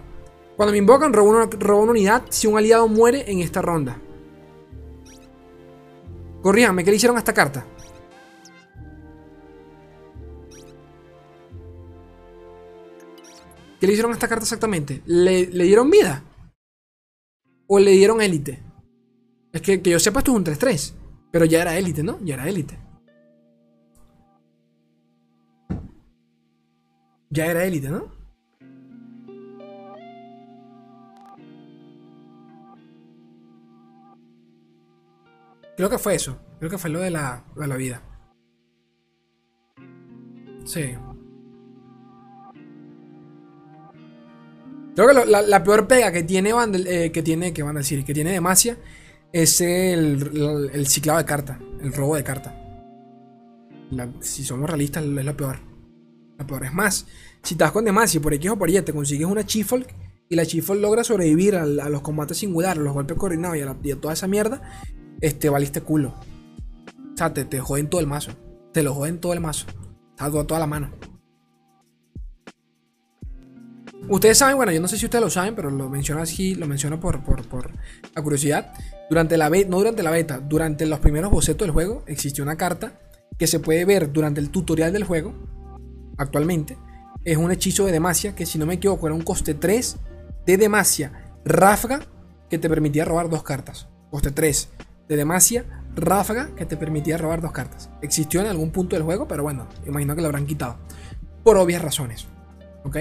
Cuando me invocan, robo una, una unidad si un aliado muere en esta ronda. Corríanme, ¿qué le hicieron a esta carta? ¿Qué le hicieron a esta carta exactamente? ¿Le, dieron vida? ¿O le dieron élite? Es que, que yo sepa, esto es un 3-3. Pero ya era élite, ¿no? Ya era élite. Ya era élite, ¿no? Creo que fue eso. Creo que fue lo de la, de la vida. Sí. Creo que la, peor pega que tiene, eh, que tiene, que van a decir, que tiene Demacia es el, ciclado de carta, el robo de carta. si somos realistas, es lo peor. Lo peor es más, si estás con Demacia por X o por Y te consigues una Chifolk y la Chifolk logra sobrevivir a, los combates singulares, a los golpes coordinados y a, toda esa mierda, este, valiste culo. O sea, te, te joden todo el mazo. Te lo joden todo el mazo. Está toda, toda la mano. Ustedes saben, bueno, yo no sé si ustedes lo saben, pero lo menciono así, lo menciono por, por, por la curiosidad. Durante la beta, no durante la beta, durante los primeros bocetos del juego, existió una carta que se puede ver durante el tutorial del juego, actualmente. Es un hechizo de Demacia que, si no me equivoco, era un coste 3 de Demacia ráfaga que te permitía robar dos cartas. Coste 3 de Demacia, Ráfaga, que te permitía robar dos cartas. Existió en algún punto del juego, pero bueno, imagino que lo habrán quitado. Por obvias razones. ¿Ok?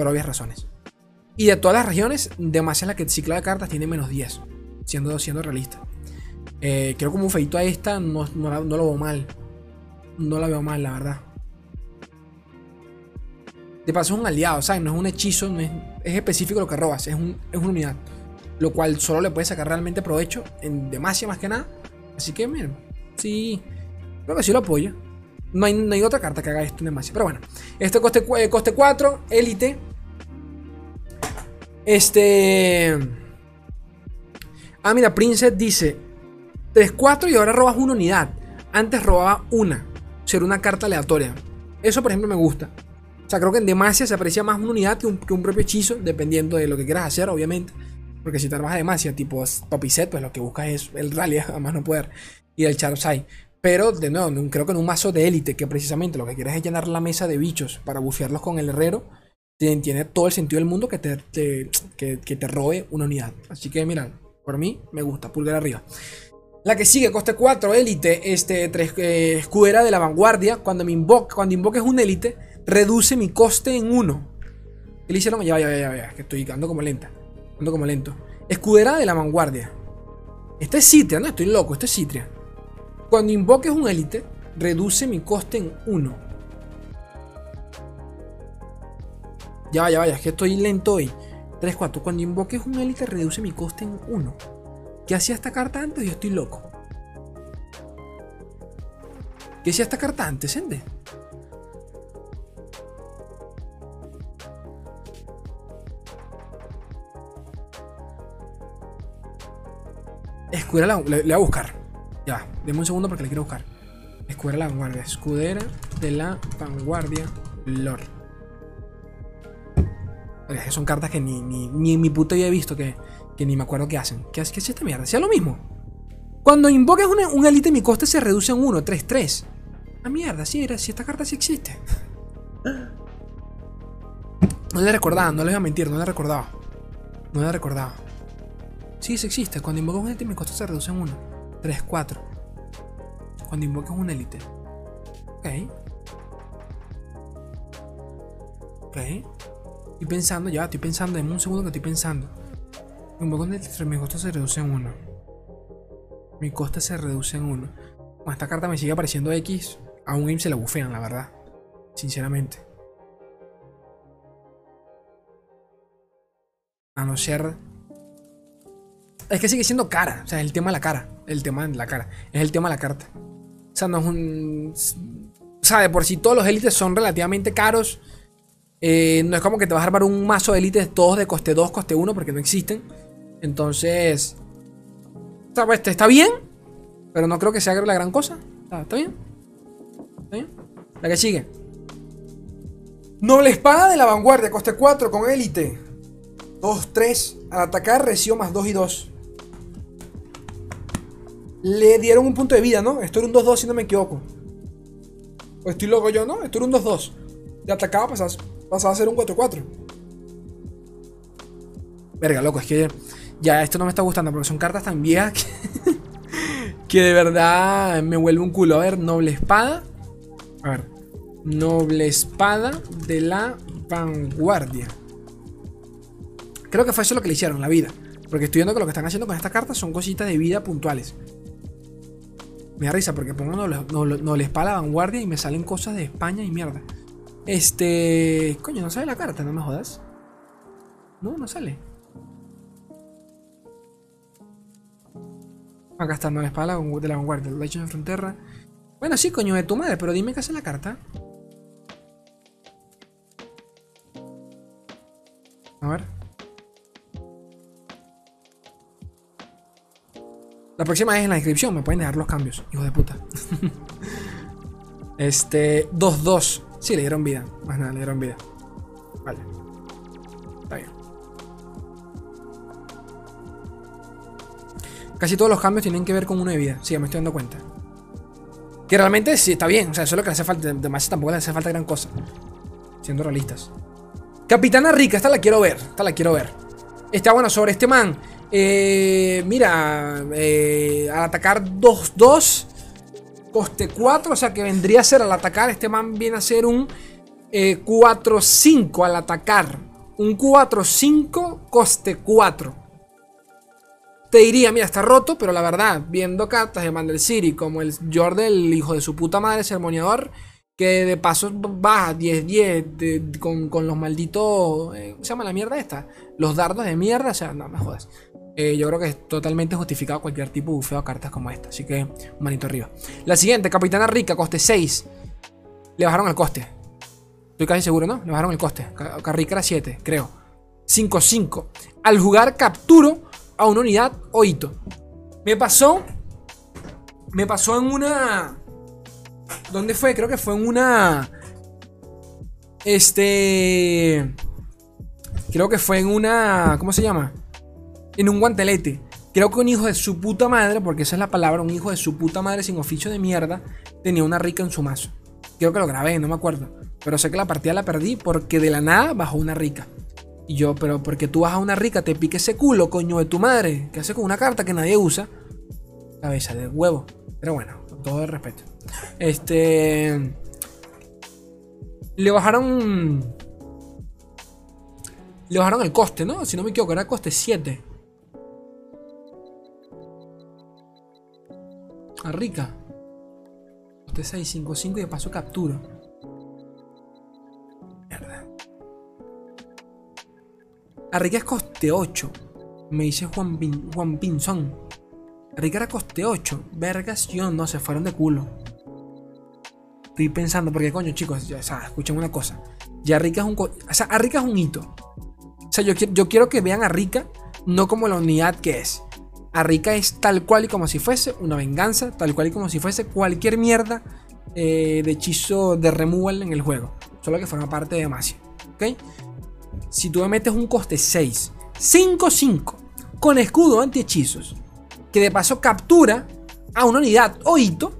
Por obvias razones. Y de todas las regiones, Demacia es la que cicla de cartas tiene menos 10. Siendo, siendo realista. Eh, creo como un feito a esta no, no, lo veo mal. No la veo mal, la verdad. De paso es un aliado, ¿sabes? No es un hechizo, no es, específico lo que robas, es, un, es, una unidad. Lo cual solo le puedes sacar realmente provecho en Demacia más que nada. Así que, miren, sí, creo que sí lo apoyo. No hay, no hay otra carta que haga esto en Demacia. Pero bueno, este coste, eh, coste 4, élite. Este... Ah, mira, Princess dice 3-4 y ahora robas una unidad. Antes robaba una. Ser una carta aleatoria. Eso, por ejemplo, me gusta. O sea, creo que en Demacia se aprecia más una unidad que un, propio hechizo, dependiendo de lo que quieras hacer, obviamente. Porque si trabajas Demacia, tipo Set, pues lo que buscas es el rally, a más no poder, y el Charizard. Pero, de nuevo, creo que en un mazo de élite, que precisamente lo que quieres es llenar la mesa de bichos para bufearlos con el herrero, tiene todo el sentido del mundo que te, que, te robe una unidad. Así que, mira, por mí me gusta, pulgar arriba. La que sigue, coste 4, élite, este, 3, eh, escudera de la vanguardia. Cuando me invoca, cuando invoques un élite, reduce mi coste en 1. ¿Qué le hicieron? Ya, ya, ya, ya, que estoy ando como lenta. Ando como lento. Escudera de la vanguardia. Este es Citria, no estoy loco, este es Citria. Cuando invoques un élite, reduce mi coste en 1. Ya, ya, ya, es que estoy lento hoy. 3, 4. Cuando invoques un élite, reduce mi coste en 1. ¿Qué hacía esta carta antes? Yo estoy loco. ¿Qué hacía esta carta antes, Ende? Escudera le, voy a buscar. Ya, denme un segundo porque le quiero buscar. Escudera de la vanguardia. Escudera de la vanguardia. Lord. Son cartas que ni, ni en mi puta había visto que, que ni me acuerdo qué hacen. ¿Qué, hace, esta mierda? Sea lo mismo. Cuando invocas un élite, mi coste se reduce en 1, 3, 3. Ah, mierda, sí, si esta carta sí existe. No le recordaba, no le voy a mentir, no le recordaba. No le recordaba. Sí, sí existe. Cuando invocas un élite, mi coste se reduce en 1, 3, 4. Cuando invocas un élite. Ok. Ok. Estoy pensando, ya, estoy pensando, en un segundo que estoy pensando. Mi coste se reduce en 1. Mi coste se reduce en 1. Con esta carta me sigue apareciendo X. A un game se la bufean, la verdad. Sinceramente. A no ser. Es que sigue siendo cara. O sea, es el tema de la cara. El tema de la cara. Es el tema de la carta. O sea, no es un. O sea, de por sí todos los élites son relativamente caros. Eh, no es como que te vas a armar un mazo de élites todos de coste 2, coste 1, porque no existen. Entonces, está, pues, está bien, pero no creo que sea la gran cosa. Está, bien. Está bien. La que sigue. Noble espada de la vanguardia, coste 4 con élite. 2, 3. Al atacar recibo más 2 y 2. Le dieron un punto de vida, ¿no? Esto era un 2-2 si no me equivoco. O estoy loco yo, ¿no? Esto era un 2-2. De atacaba pasaba, pasaba a ser un 4-4. Verga, loco, es que ya, esto no me está gustando porque son cartas tan viejas que, de verdad me vuelve un culo. A ver, noble espada. A ver. Noble espada de la vanguardia. Creo que fue eso lo que le hicieron, la vida. Porque estoy viendo que lo que están haciendo con estas cartas son cositas de vida puntuales. Me da risa porque pongo noble, noble, espada la vanguardia y me salen cosas de España y mierda. Este. Coño, no sale la carta, no me jodas. No, no sale. Acá está, la espada de la vanguardia, Legend de Frontera. Bueno, sí, coño de tu madre, pero dime qué hace la carta. A ver. La próxima es en la descripción, me pueden dejar los cambios, hijo de puta. este, 2-2. Sí, le dieron vida. Más nada, le dieron vida. Vale. Está bien. Casi todos los cambios tienen que ver con una de vida. Sí, me estoy dando cuenta. Que realmente sí está bien. O sea, eso es lo que le hace falta. Además, tampoco le hace falta gran cosa. Siendo realistas. Capitana Rica, esta la quiero ver. Esta la quiero ver. Está bueno sobre este man. Eh, mira, eh, al atacar 2-2, coste 4, o sea que vendría a ser al atacar, este man viene a ser un 4-5 al atacar. Un 4-5, coste 4. Te diría, mira, está roto, pero la verdad, viendo cartas de Mandel City como el Jordan, el hijo de su puta madre, sermoneador, que de paso baja 10-10 con, los malditos. Eh, ¿Cómo se llama la mierda esta? Los dardos de mierda. O sea, no me jodas. Eh, yo creo que es totalmente justificado cualquier tipo de bufeo a cartas como esta. Así que, manito arriba. La siguiente, Capitana Rica, coste 6. Le bajaron el coste. Estoy casi seguro, ¿no? Le bajaron el coste. Carrica era 7, creo. 5-5. Al jugar capturo a una unidad o hito. Me pasó. Me pasó en una. ¿Dónde fue? Creo que fue en una. Este. Creo que fue en una. ¿Cómo se llama? En un guantelete. Creo que un hijo de su puta madre, porque esa es la palabra, un hijo de su puta madre sin oficio de mierda, tenía una rica en su mazo. Creo que lo grabé, no me acuerdo. Pero sé que la partida la perdí porque de la nada bajó una rica. Y yo, pero porque tú bajas una rica, te pique ese culo, coño de tu madre. ¿Qué hace con una carta que nadie usa? Cabeza de huevo. Pero bueno, con todo el respeto. Este. Le bajaron. Le bajaron el coste, ¿no? Si no me equivoco, era coste 7. A rica. Coste 6, 5, 5 y de paso captura. Mierda. A rica es coste 8. Me dice Juan, Juan Pinzón. A rica era coste 8. Vergas, yo no, se fueron de culo. Estoy pensando, porque coño, chicos, ya, o sea, escuchen una cosa. Ya Rica es un. O sea, a Rica es un hito. O sea, yo, yo quiero que vean a Rica no como la unidad que es. A Rica es tal cual y como si fuese una venganza, tal cual y como si fuese cualquier mierda eh, de hechizo de removal en el juego. Solo que forma parte de Demacia. ¿Ok? Si tú me metes un coste 6, 5-5, con escudo anti-hechizos, que de paso captura a una unidad o hito,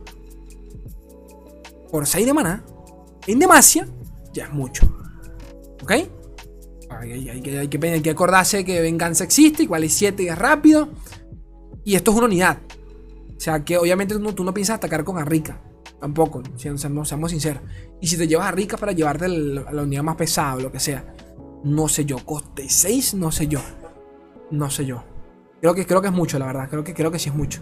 por 6 de maná, en Demacia, ya es mucho. ¿Ok? Hay, que, acordarse que venganza existe, igual es 7 y es rápido. Y esto es una unidad. O sea que obviamente tú no, piensas atacar con Arrica. Tampoco, seamos, seamos sinceros. Y si te llevas a Rica para llevarte a la unidad más pesada o lo que sea. No sé yo. Coste 6, no sé yo. No sé yo. Creo que, creo que es mucho, la verdad. Creo que, creo que sí es mucho.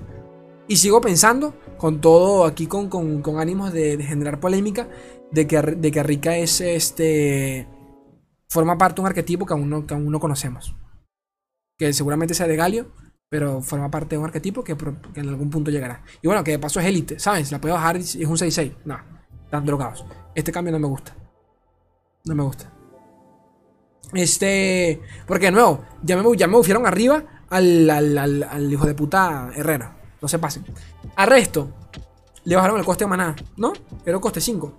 Y sigo pensando, con todo aquí con, ánimos de, generar polémica, de que, de que Rica es este. Forma parte de un arquetipo que aún, no, que aún no conocemos. Que seguramente sea de Galio, pero forma parte de un arquetipo que, en algún punto llegará. Y bueno, que de paso es élite, ¿sabes? La puede bajar y es un 6-6. No, están drogados. Este cambio no me gusta. No me gusta. Este. Porque de nuevo, ya me, ya me arriba al, al hijo de puta Herrera. No se pasen. Arresto. Le bajaron el coste de maná, ¿no? Era un coste 5.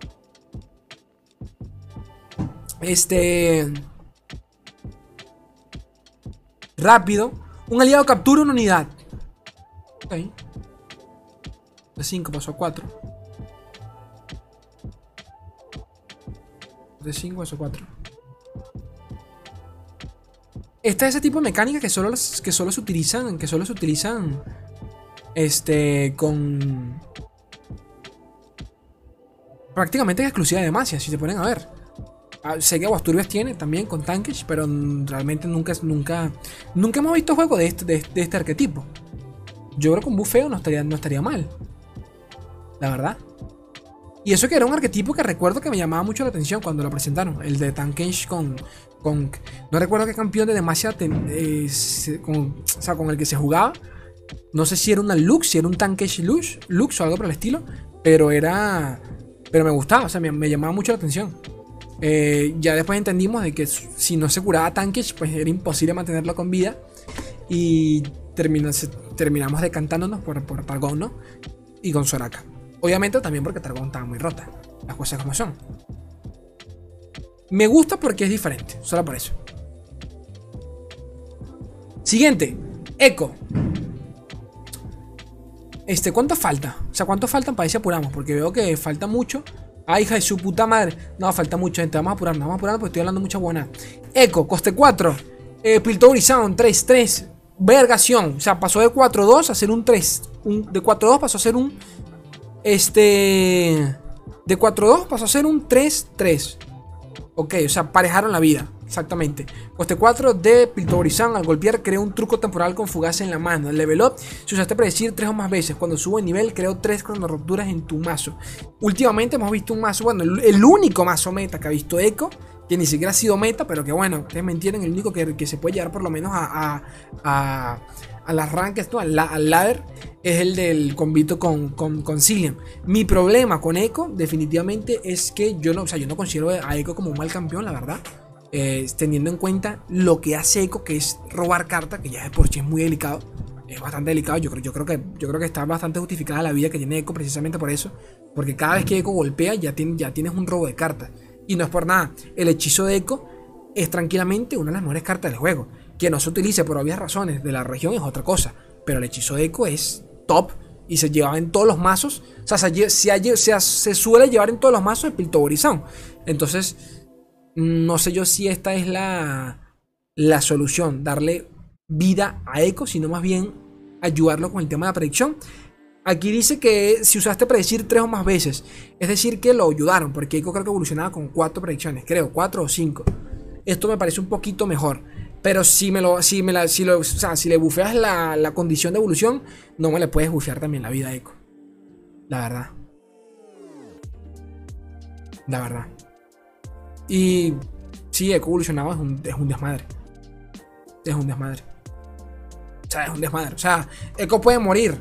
Este. Rápido. Un aliado captura una unidad. Ok. De 5 pasó a 4. De 5 pasó a 4. Está ese tipo de mecánica que solo, que solo se utilizan. Que solo se utilizan este, con... Prácticamente es exclusiva de Demacia, si se ponen a ver. Ah, sé que Aguasturbias tiene también con tanques, pero realmente nunca, nunca, nunca hemos visto juego de este, de, este arquetipo. Yo creo que un bufeo no estaría, no estaría mal. La verdad. Y eso que era un arquetipo que recuerdo que me llamaba mucho la atención cuando lo presentaron. El de Tankage con. con no recuerdo qué campeón de Demacia eh, con, o sea, con el que se jugaba. No sé si era una Lux, si era un tanque Lux, Lux o algo por el estilo. Pero era. Pero me gustaba, o sea, me, llamaba mucho la atención. Eh, ya después entendimos de que si no se curaba Tankage, pues era imposible mantenerlo con vida. Y terminamos decantándonos por, por Targon, ¿no? Y con Soraka. Obviamente también porque Targon estaba muy rota. Las cosas como son. Me gusta porque es diferente, solo por eso. Siguiente, Echo. Este, ¿cuánto falta? O sea, ¿cuánto faltan para ver si apuramos? Porque veo que falta mucho. Ay, hija de su puta madre. No, falta mucho, gente. Vamos a apurarnos, vamos a apurarnos porque estoy hablando mucha buena. Echo, coste 4. Eh, Piltover Sound, 3, 3. vergación. O sea, pasó de 4-2 a ser un 3. de 4-2 pasó a ser un. Este. De 4-2 pasó a ser un 3-3. Ok, o sea, parejaron la vida. Exactamente. Coste 4 de Piltorizan al golpear creó un truco temporal con fugaz en la mano. El level up se usaste predecir 3 o más veces. Cuando subo de nivel creo 3 rupturas en tu mazo. Últimamente hemos visto un mazo, bueno, el, único mazo meta que ha visto Echo, que ni siquiera ha sido meta, pero que bueno, ustedes me entienden, el único que, se puede llegar por lo menos a, a, a, las ranks, ¿no? al, ladder, es el del convito con, con, con Mi problema con Echo definitivamente es que yo no, o sea, yo no considero a Echo como un mal campeón, la verdad. Eh, teniendo en cuenta lo que hace Eco, que es robar carta, que ya de por sí es muy delicado. Es bastante delicado. Yo creo, yo creo, que, yo creo que está bastante justificada la vida que tiene Eco precisamente por eso. Porque cada vez que Eco golpea ya, ya tienes un robo de cartas. Y no es por nada. El hechizo de Eco es tranquilamente una de las mejores cartas del juego. Que no se utilice por obvias razones de la región es otra cosa. Pero el hechizo de Eco es top y se llevaba en todos los mazos. O sea, se, suele llevar en todos los mazos de Piltoborizón. Entonces, no sé yo si esta es la, la solución, darle vida a Echo, sino más bien ayudarlo con el tema de la predicción. Aquí dice que si usaste predecir tres o más veces, es decir, que lo ayudaron, porque Echo creo que evolucionaba con cuatro predicciones, creo, cuatro o cinco. Esto me parece un poquito mejor. Pero si me lo, si me la, si lo, o sea, si le bufeas la, la, condición de evolución, no me le puedes bufear también la vida a Echo. La verdad. La verdad. Y sí, Eco evolucionado es un, es un desmadre. Es un desmadre. O sea, es un desmadre. O sea, Echo puede morir.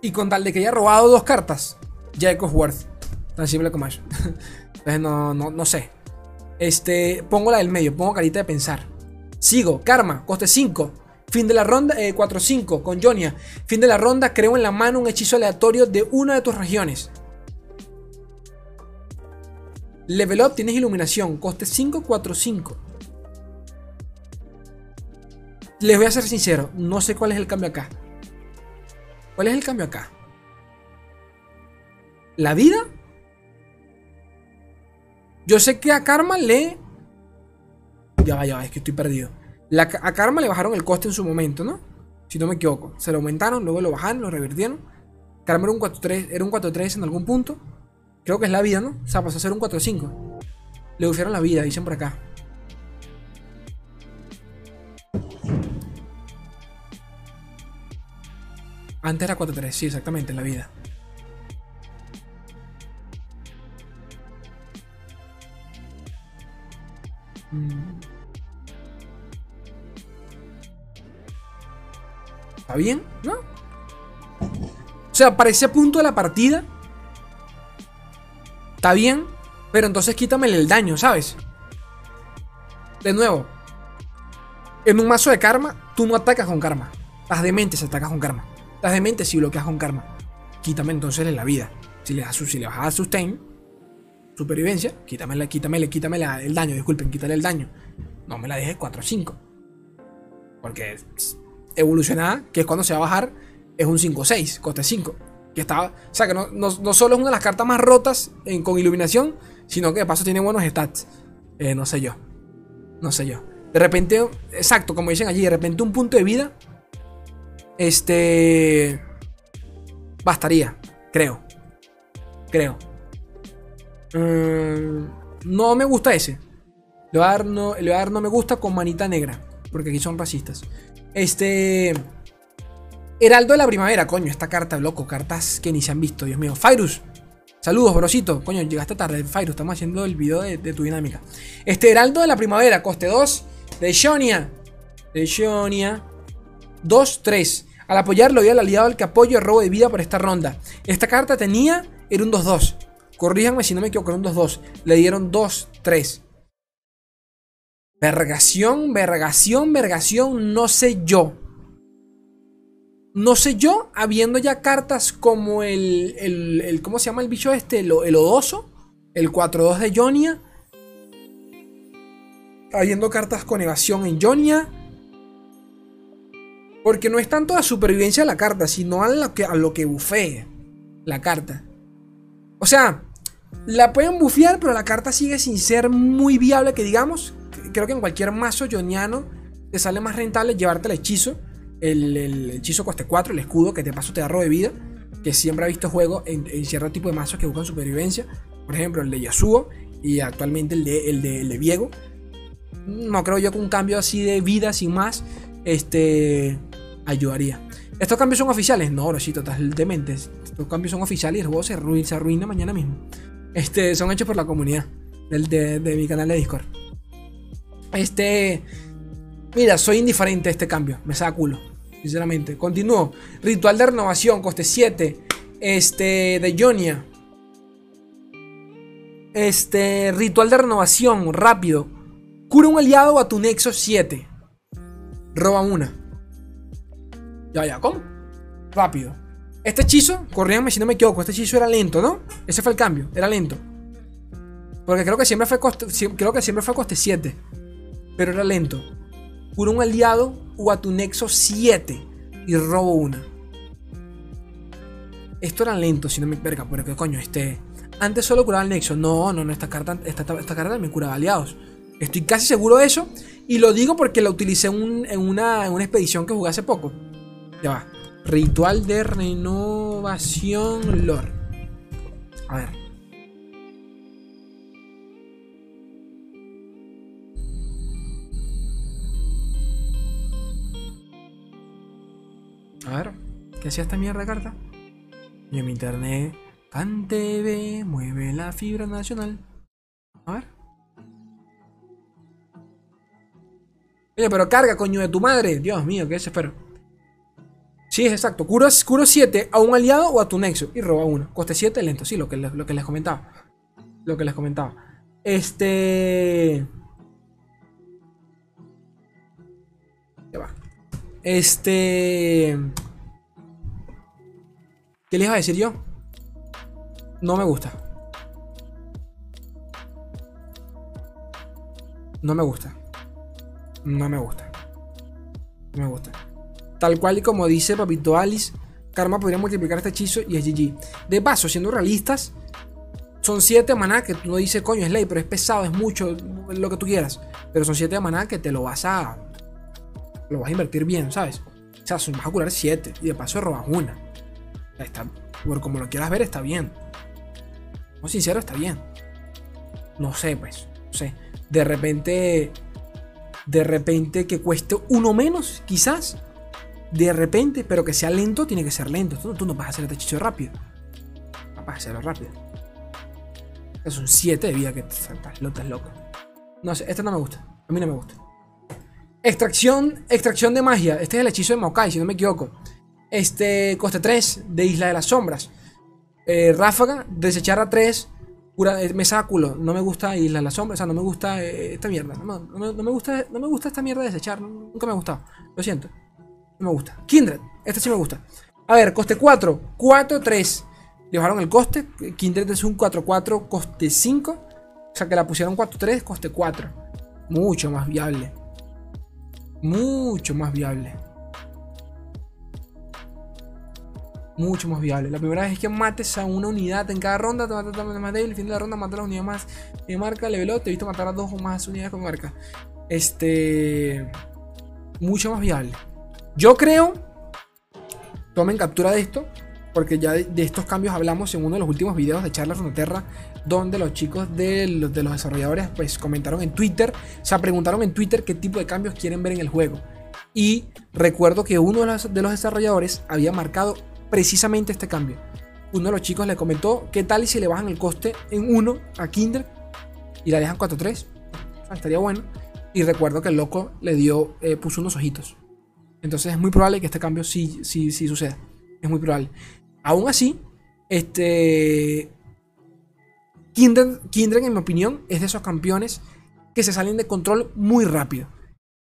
Y con tal de que haya robado dos cartas, ya Echo es worth. Tan simple como eso. Entonces no, no, no sé. Este, pongo la del medio, pongo carita de pensar. Sigo, Karma, coste 5. Fin de la ronda, 4-5 eh, con Jonia. Fin de la ronda, creo en la mano un hechizo aleatorio de una de tus regiones. Level Up tienes iluminación, coste 545. Les voy a ser sincero, no sé cuál es el cambio acá. ¿Cuál es el cambio acá? ¿La vida? Yo sé que a Karma le... Ya va, ya va, es que estoy perdido. a Karma le bajaron el coste en su momento, ¿no? Si no me equivoco. Se lo aumentaron, luego lo bajaron, lo revirtieron. Karma era un 4-3 era un 4-3 en algún punto. Creo que es la vida, ¿no? O sea, pasó a ser un 4-5. Le pusieron la vida, dicen por acá. Antes era 4-3, sí, exactamente, la vida. Mm. ¿Está bien? ¿No? O sea, para ese punto de la partida, Está bien, pero entonces quítamele el daño, ¿sabes? De nuevo, en un mazo de karma, tú no atacas con karma. Las dementes atacas con karma. Las dementes si bloqueas con karma. Quítame entonces la vida. Si le, das, si vas a dar sustain, supervivencia, quítamele, quítamele, quítamele el daño, disculpen, quítale el daño. No me la dejes 4 o 5. Porque evolucionada, que es cuando se va a bajar, es un 5 o 6, coste 5. Que estaba, o sea, que no, no, solo es una de las cartas más rotas con iluminación, sino que de paso tiene buenos stats. Eh, no sé yo. No sé yo. De repente, exacto, como dicen allí, de repente un punto de vida. Este. Bastaría, creo. Creo. Mm, no me gusta ese. Le voy, no, le voy a dar no me gusta con manita negra. Porque aquí son racistas. Este. Heraldo de la primavera, coño, esta carta, loco, cartas que ni se han visto, Dios mío. Fyrus, saludos, brosito. Coño, llegaste tarde, Fyrus, estamos haciendo el video de, tu dinámica. Este Heraldo de la primavera, coste 2, de Shonia. De Shonia. 2-3. Al apoyarlo, dio al aliado al que apoyo el robo de vida por esta ronda. Esta carta tenía, era un 2-2. Corríjanme si no me equivoco, era un 2-2. Le dieron 2-3. Vergación, vergación, vergación, no sé yo. No sé yo, habiendo ya cartas como el, el, ¿cómo se llama el bicho este? El, Odoso, el 4-2 de Jonia. Habiendo cartas con evasión en Jonia. Porque no es tanto la supervivencia de la carta, sino a lo que, a bufee la carta. O sea, la pueden bufear, pero la carta sigue sin ser muy viable, que digamos. Creo que en cualquier mazo joniano te sale más rentable llevarte el hechizo, el, el hechizo coste 4, el escudo que te paso te da robo de vida, que siempre ha visto juego en, cierto tipo de mazos que buscan supervivencia. Por ejemplo, el de Yasuo y actualmente el de, el de, el Viego. No creo yo que un cambio así de vida sin más este, ayudaría. ¿Estos cambios son oficiales? No, sí, totalmente. Estos cambios son oficiales y el juego se arruina, se arruina mañana mismo. Este, son hechos por la comunidad del, de, de mi canal de Discord. Este. Mira, soy indiferente a este cambio. Me saca culo. Sinceramente. Continúo. Ritual de renovación, coste 7. Este. De Jonia. Este. Ritual de renovación, rápido. Cura un aliado a tu nexo 7. Roba una. Ya, ya, ¿cómo? Rápido. Este hechizo, corríanme si no me equivoco, este hechizo era lento, ¿no? Ese fue el cambio, era lento. Porque creo que siempre fue coste, creo que siempre fue coste 7. Pero era lento. Cura un aliado o a tu nexo 7 y robo una. Esto era lento, si no me verga, pero qué coño, este. Antes solo curaba el nexo. No, no, no, esta carta, esta, esta carta también curaba aliados. Estoy casi seguro de eso. Y lo digo porque la utilicé en, una, en una expedición que jugué hace poco. Ya va. Ritual de renovación lore. A ver. A ver, ¿qué hacía esta mierda carta? Y en mi internet, CanTV, mueve la fibra nacional. A ver. Oye, pero carga, coño de tu madre. Dios mío, qué desespero. Sí, es exacto. Curo, 7 a un aliado o a tu nexo. Y roba uno. Coste 7 lento. Sí, lo que, lo que les comentaba. Lo que les comentaba. Este. Este. ¿Qué les iba a decir yo? No me gusta. No me gusta. No me gusta. No me gusta. Tal cual y como dice Papito Alice, Karma podría multiplicar este hechizo y es GG. De paso, siendo realistas, son 7 maná que tú no dices, coño, es ley, pero es pesado, es mucho, lo que tú quieras. Pero son 7 maná que te lo vas a. Lo vas a invertir bien, ¿sabes? O sea, vas a curar 7 y de paso robas una. Está, por como lo quieras ver, está bien. No sincero, está bien. No sé, pues. No sé. De repente. De repente que cueste uno menos, quizás. De repente, pero que sea lento, tiene que ser lento. Tú, no vas a hacer este hechizo rápido. No vas a hacerlo rápido. Es un 7 de vida que estás loco. No sé, este no me gusta. A mí no me gusta. Extracción, extracción de magia. Este es el hechizo de Maokai, si no me equivoco. Este, coste 3 de Isla de las Sombras. Eh, ráfaga, desechar a 3. Cura, eh, me culo. No me gusta Isla de las Sombras. O sea, no me gusta eh, esta mierda. No, me, gusta, no me gusta esta mierda de desechar. Nunca me ha gustado. Lo siento. No me gusta. Kindred. Este sí me gusta. A ver, coste 4. 4, 3. Le bajaron el coste. Kindred es un 4, 4, coste 5. O sea que la pusieron 4, 3, coste 4. Mucho más viable. Mucho más viable. mucho más viable. La primera vez es que mates a una unidad en cada ronda, te matas a más débil. El fin de la ronda, mata a la unidad más de marca, level up. Te he visto matar a dos o más unidades con marca. Este. Mucho más viable. Yo creo. Tomen captura de esto. Porque ya de, estos cambios hablamos en uno de los últimos videos de Charla Runeterra. Donde los chicos de los, de los desarrolladores pues comentaron en Twitter. O sea, preguntaron en Twitter qué tipo de cambios quieren ver en el juego. Y recuerdo que uno de los, de los desarrolladores había marcado precisamente este cambio. Uno de los chicos le comentó, ¿qué tal si le bajan el coste en 1 a Kinder y la dejan 4-3? estaría bueno. Y recuerdo que el loco le dio, eh, puso unos ojitos. Entonces es muy probable que este cambio sí, sí, sí suceda. Es muy probable. Aún así, este. Kindred, Kindred, en mi opinión, es de esos campeones que se salen de control muy rápido.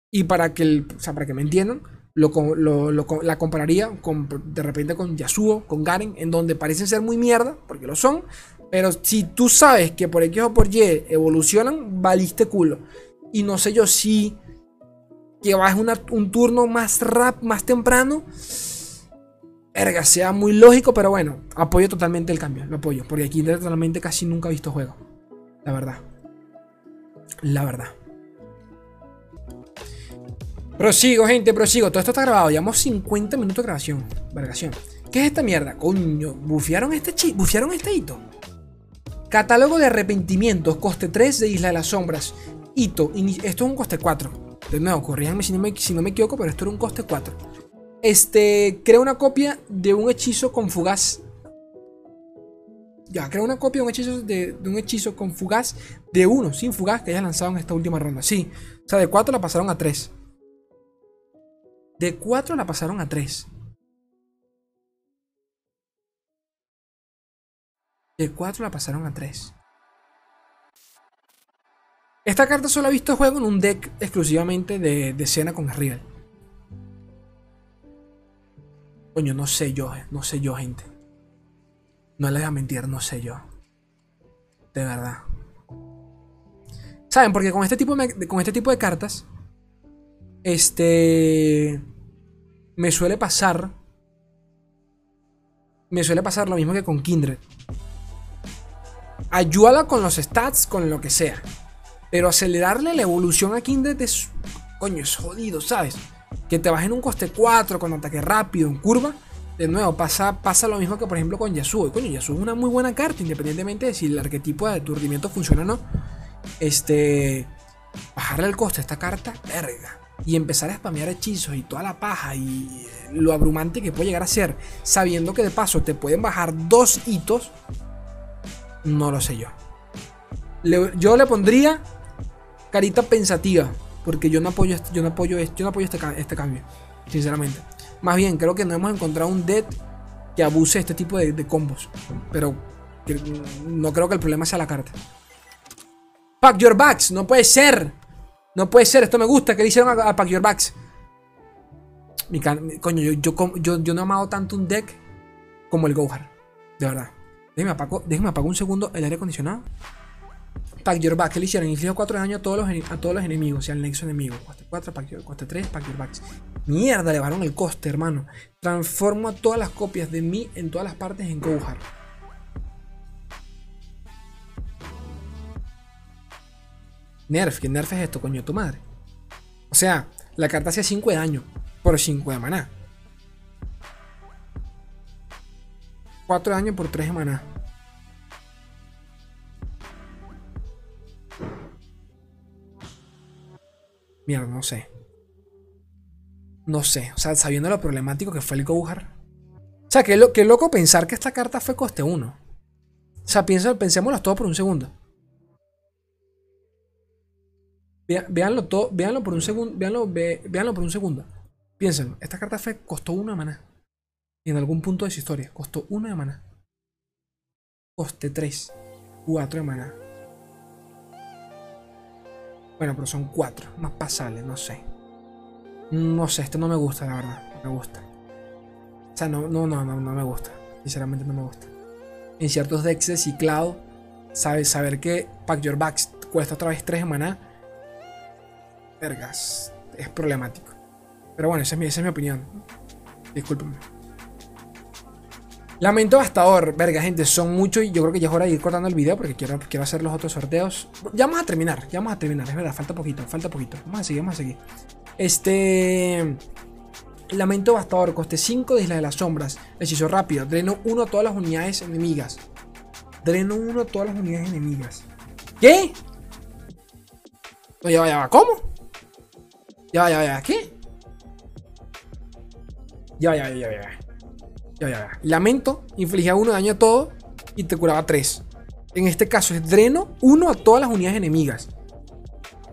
Y para que, el, o sea, para que me entiendan, lo, la compararía con, de repente con Yasuo, con Garen, en donde parecen ser muy mierda, porque lo son. Pero si tú sabes que por X o por Y evolucionan, valiste culo. Y no sé yo si que vas un turno más rap, más temprano. Erga, sea muy lógico, pero bueno, apoyo totalmente el cambio, lo apoyo, porque aquí totalmente casi nunca he visto juego. La verdad. La verdad. Prosigo, gente, prosigo. Todo esto está grabado. Llevamos 50 minutos de grabación. Vergación. ¿Qué es esta mierda? Coño, bufiaron este chi bufiaron este hito. Catálogo de arrepentimientos, coste 3 de Isla de las Sombras. Hito, esto es un coste 4. De nuevo, corríjanme si no, me, si no me equivoco, pero esto era un coste 4. Este, crea una copia de un hechizo con fugaz. Ya, crea una copia de un hechizo, con fugaz de 1, sin fugaz, que hayas lanzado en esta última ronda. Sí, o sea, de 4 la pasaron a 3. De 4 la pasaron a 3. De 4 la pasaron a 3. Esta carta solo ha visto juego en un deck exclusivamente de, de con Real. Coño, no sé yo, eh, no sé yo, gente. No les voy a mentir, no sé yo. De verdad. ¿Saben? Porque con este tipo de, con este tipo de cartas. Este me suele pasar. Me suele pasar lo mismo que con Kindred. Ayúdala con los stats, con lo que sea. Pero acelerarle la evolución a Kindred es. Coño, es jodido, ¿sabes? Que te bajen un coste 4 con ataque rápido en curva. De nuevo, pasa, pasa lo mismo que por ejemplo con Yasuo. coño, Yasuo es una muy buena carta, independientemente de si el arquetipo de aturdimiento funciona o no. Este. Bajarle el coste a esta carta, verga y empezar a spamear hechizos y toda la paja y lo abrumante que puede llegar a ser, sabiendo que de paso te pueden bajar dos hitos, no lo sé yo. yo le pondría carita pensativa, porque yo no apoyo, este, yo no apoyo, yo no apoyo este, este cambio, sinceramente. Más bien, creo que no hemos encontrado un dead que abuse este tipo de, combos, pero no creo que el problema sea la carta. Pack your bags, no puede ser. No puede ser, esto me gusta. que le hicieron a, Pack Your Backs? Mi, coño, yo, yo, no he amado tanto un deck como el Gohar. De verdad. Déjeme apagar déjeme un segundo el aire acondicionado. Pack Your Backs, ¿qué le hicieron? Inflige 4 de daño a todos los, a todos los enemigos, o sea, al nexo enemigo. Coste 4, pack your, coste 3, Pack Your Backs. Mierda, le bajaron el coste, hermano. Transformo a todas las copias de mí en todas las partes en Gohar. Nerf, ¿qué nerf es esto, coño, tu madre? O sea, la carta hace 5 de daño por 5 de maná. 4 de daño por 3 de maná. Mierda, no sé. No sé, o sea, sabiendo lo problemático que fue el Gohar. O sea, que, lo, loco pensar que esta carta fue coste 1. O sea, piensa, pensémoslo todo por un segundo. Veanlo todo, veanlo por un segundo, veanlo, por un segundo. Piénsenlo, esta carta fue costó una maná. En algún punto de su historia, costó una de maná. Coste 3, 4 de maná. Bueno, pero son 4, más pasables, no sé. No sé, esto no me gusta, la verdad. No me gusta. O sea, no, no, no, no, no me gusta. Sinceramente no me gusta. En ciertos decks de ciclado, sabes, saber que Pack Your Backs cuesta otra vez 3 de maná vergas, es problemático. Pero bueno, esa es mi, opinión. Discúlpenme. Lamento bastador, verga, gente, son muchos y yo creo que ya es hora de ir cortando el video porque quiero, quiero hacer los otros sorteos. Ya vamos a terminar, ya vamos a terminar, es verdad, falta poquito, falta poquito. Vamos a seguir, vamos a seguir. Este. Lamento bastador, coste 5 de Isla de las Sombras. Hechizo rápido, dreno 1 a todas las unidades enemigas. Dreno 1 a todas las unidades enemigas. ¿Qué? Oye, vaya, va, ¿cómo? Ya, ya, ya. ¿Qué? Ya, ya, ya, ya. Lamento infligía uno daño a todo y te curaba 3. En este caso es dreno 1 a todas las unidades enemigas.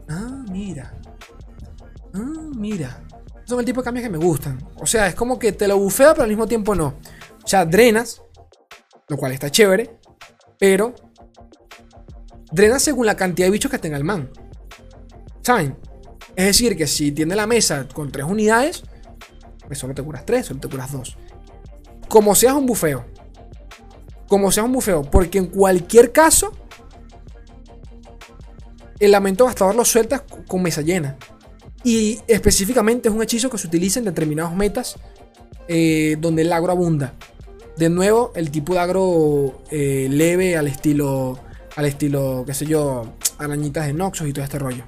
Ah, mira. Ah, mira. Son el tipo de cambios que me gustan. O sea, es como que te lo bufeo, pero al mismo tiempo no. O sea, drenas, lo cual está chévere, pero drenas según la cantidad de bichos que tenga el man. ¿Saben? Es decir, que si tiene la mesa con tres unidades, pues solo te curas tres, solo te curas dos. Como seas un bufeo. Como seas un bufeo. Porque en cualquier caso, el lamento gastador lo sueltas con mesa llena. Y específicamente es un hechizo que se utiliza en determinados metas eh, donde el agro abunda. De nuevo, el tipo de agro eh, leve al estilo, al estilo, qué sé yo, arañitas de Noxus y todo este rollo.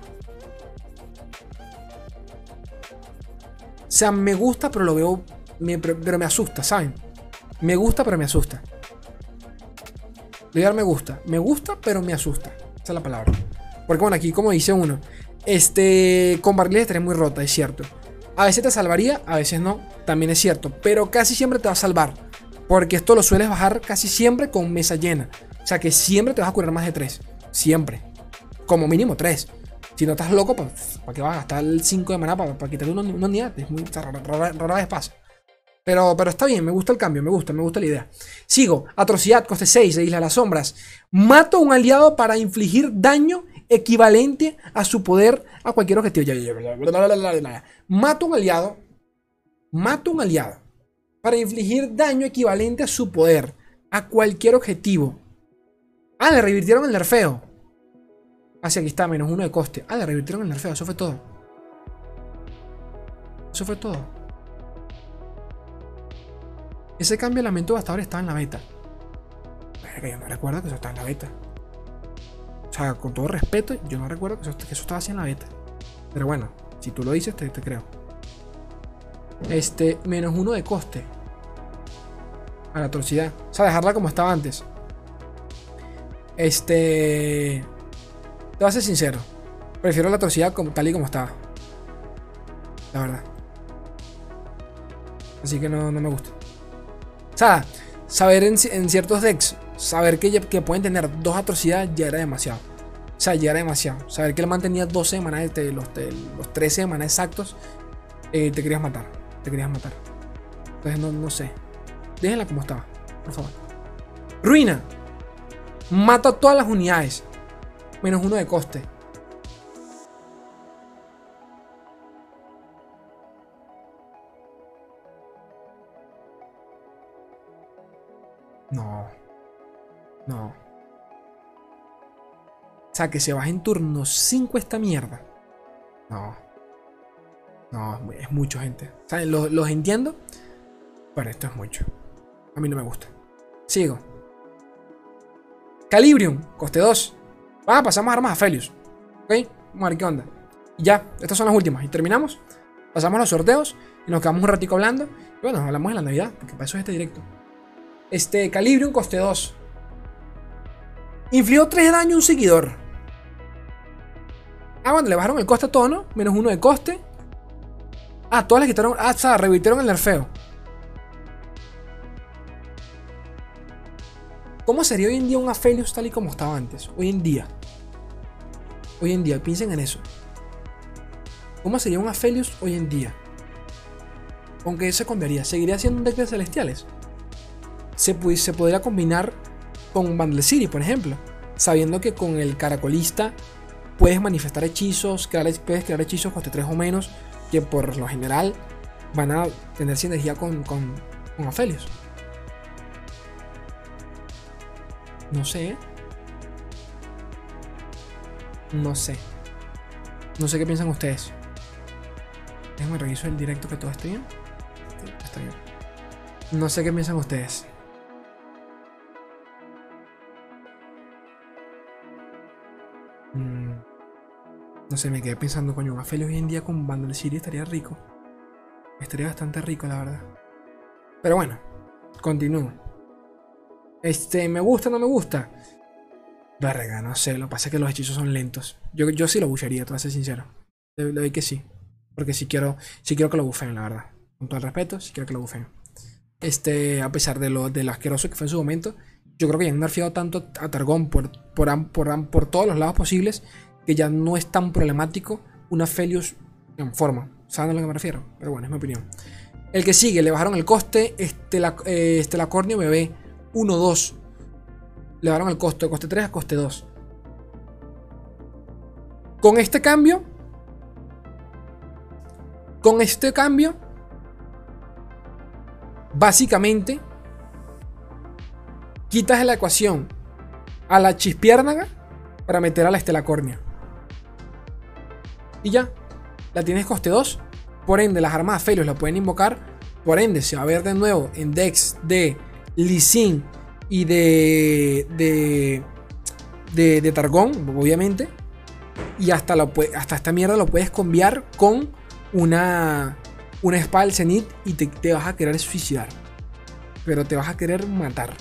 sea, me gusta, pero lo veo. pero, me asusta, ¿saben? Me gusta, pero me asusta. Lidiar me gusta. Me gusta, pero me asusta. Esa es la palabra. Porque bueno, aquí como dice uno, este, con barriles estaría muy rota, es cierto. A veces te salvaría, a veces no, también es cierto. Pero casi siempre te va a salvar. Porque esto lo sueles bajar casi siempre con mesa llena. O sea que siempre te vas a curar más de 3. Siempre. Como mínimo 3. Si no estás loco, pues, ¿para qué vas a gastar el 5 de maná para, para quitarle una, unidad? Es muy rara, vez pasa. Pero, pero está bien, me gusta el cambio, me gusta, me gusta la idea. Sigo, atrocidad, coste 6 de Isla de las Sombras. Mato a un aliado para infligir daño equivalente a su poder a cualquier objetivo. Mato a un aliado. Mato a un aliado para infligir daño equivalente a su poder a cualquier objetivo. Ah, le revirtieron el nerfeo. Hacia aquí está, menos uno de coste. Ah, le revirtieron el nerfeo, eso fue todo. Eso fue todo. Ese cambio de hasta ahora estaba en la beta. Yo no recuerdo que eso estaba en la beta. O sea, con todo respeto, yo no recuerdo que eso, estaba así en la beta. Pero bueno, si tú lo dices, te, creo. Este, menos uno de coste. A la atrocidad. O sea, dejarla como estaba antes. Este. Te voy a ser sincero. Prefiero la atrocidad tal y como estaba. La verdad. Así que no, me gusta. Sea, saber en, ciertos decks, saber que, pueden tener dos atrocidades ya era demasiado. O sea, ya era demasiado. Saber que él mantenía 12 semanas, de los, los 13 semanas exactos, eh, te querías matar. Te querías matar. Entonces no, no sé. Déjenla como estaba, por favor. Ruina. Mata todas las unidades menos uno de coste. No. O sea, que se baje en turno 5 esta mierda. No. No, es mucho, gente. ¿Saben? Los, los entiendo. Pero esto es mucho. A mí no me gusta. Sigo. Calibrium, coste 2. Ah, pasamos armas a Felius. Ok, vamos a ver qué onda. Y ya, estas son las últimas. Y terminamos. Pasamos los sorteos y nos quedamos un ratico hablando. Y bueno, hablamos en la Navidad, porque para eso es este directo. Este, Calibrium coste 2. Infligió 3 de daño a un seguidor. Ah, bueno, le bajaron el coste a todo, ¿no? Menos 1 de coste. Ah, todas le quitaron. Ah, sea, revirtieron el nerfeo. ¿Cómo sería hoy en día un Aphelios tal y como estaba antes? Hoy en día. Hoy en día, piensen en eso. ¿Cómo sería un Aphelios hoy en día? Aunque se cambiaría. ¿Seguiría siendo un deck de celestiales? Se, se podría combinar con Bundle City, por ejemplo. Sabiendo que con el caracolista puedes manifestar hechizos, puedes crear hechizos coste 3 o menos, que por lo general van a tener sinergia con, con, con Aphelios. No sé. No sé. No sé qué piensan ustedes. Déjenme reviso el directo que todo esté bien. está bien. No sé qué piensan ustedes. No sé, me quedé pensando, coño, un Aphelios hoy en día con Bundle City estaría rico. Estaría bastante rico, la verdad. Pero bueno, continúo. Este, ¿me gusta o no me gusta? Verga, no sé, lo que pasa es que los hechizos son lentos. Yo, yo sí lo bufearía, te voy a ser sincero. Le, doy que sí. Porque si quiero, si quiero que lo bufeen, la verdad. Con todo el respeto, si quiero que lo bufeen. Este, a pesar de lo, de asqueroso que fue en su momento, yo creo que ya han nerfeado tanto a Targón por, por, por, por, todos los lados posibles que ya no es tan problemático una Felius en forma. ¿Saben a lo que me refiero? Pero bueno, es mi opinión. El que sigue, le bajaron el coste. Este, la, eh, Bebé 1, 2. Le daron el costo de coste 3 a coste 2. Con este cambio. Con este cambio. Básicamente. Quitas la ecuación a la chispiérnaga para meter a la estelacornia. Y ya. La tienes coste 2. Por ende, las armas Felios la pueden invocar. Por ende, se va a ver de nuevo en Dex de Lee y de, de, de, de Targón, obviamente. Y hasta, lo, hasta esta mierda lo puedes cambiar con una una espada del cenit y te, te vas a querer suicidar. Pero te vas a querer matar.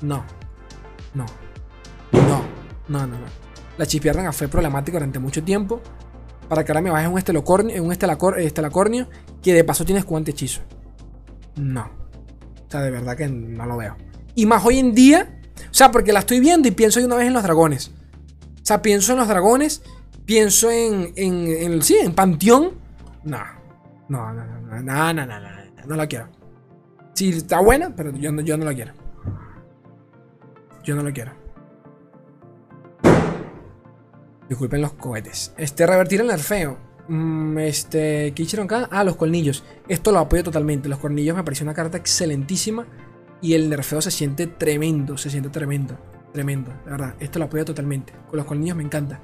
No. No. No. No, no, no. La chispiérnaga fue problemática durante mucho tiempo. Para que ahora me bajes un estelocornio, en un estelacor, estelacornio que de paso tienes cuánto hechizo. No. O sea, de verdad que no lo veo. Y más hoy en día. O sea, porque la estoy viendo y pienso de una vez en los dragones. O sea, pienso en los dragones. Pienso en. en, sí, en Panteón. No, no, no, no, no, no, no, no, no la quiero. Sí, está buena, pero yo no, yo no la quiero. Yo no la quiero. Disculpen los cohetes. Este, revertir el nerfeo. Mm, este, ¿qué hicieron acá? Ah, los colmillos. Esto lo apoyo totalmente. Los colmillos me pareció una carta excelentísima. Y el nerfeo se siente tremendo. Se siente tremendo. Tremendo, de verdad. Esto lo apoyo totalmente. Con los colmillos me encanta.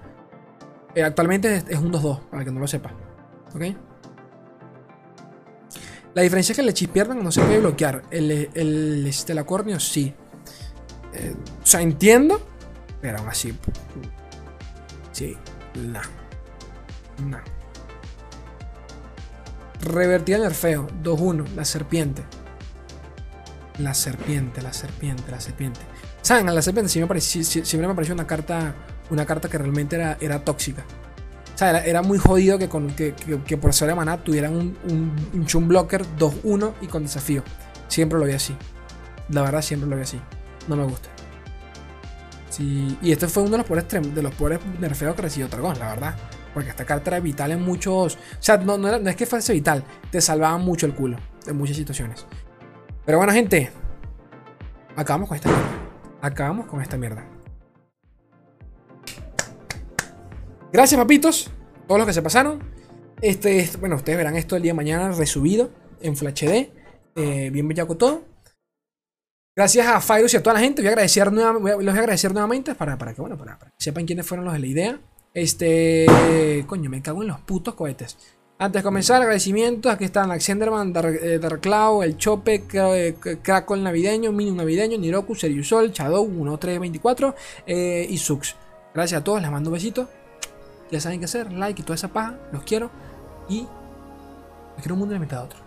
Eh, actualmente es, un 2-2, para que no lo sepa. ¿Ok? La diferencia es que el hechispierna no se puede bloquear. El, el estelacornio sí. Eh, o sea, entiendo. Pero aún así. Sí, no. No. Revertir el nerfeo. 2-1. La serpiente. La serpiente, la serpiente, la serpiente. ¿Saben? A la serpiente siempre me pareció, una carta. Una carta que realmente era, era tóxica. Era, muy jodido que, con, que, por ser de maná tuvieran un, un, un chum blocker 2-1 y con desafío. Siempre lo vi así. La verdad, siempre lo vi así. No me gusta y este fue uno de los pobres, de los nerfeos que recibió Dragón, la verdad. Porque esta carta era vital en muchos. O sea, no, no, es que fuese vital, te salvaba mucho el culo en muchas situaciones. Pero bueno, gente, acabamos con esta mierda. Acabamos con esta mierda. Gracias, papitos, todos los que se pasaron. Este, bueno, ustedes verán esto el día de mañana resubido en Full HD. Eh, bien bellaco todo. Gracias a Fyrus y a toda la gente. Voy a agradecer, los voy a agradecer nuevamente para, para que, bueno, para, que sepan quiénes fueron los de la idea. Este. Coño, me cago en los putos cohetes. Antes de comenzar, agradecimientos. Aquí están Alexanderman, eh, Darkcloud, El Chope, Crackle Navideño, Mini Navideño, Niroku, Seriusol, Shadow, 1324 eh, y Sux. Gracias a todos, les mando un besito. Ya saben qué hacer, like y toda esa paja. Los quiero. Y. Me quiero un mundo limitado otro.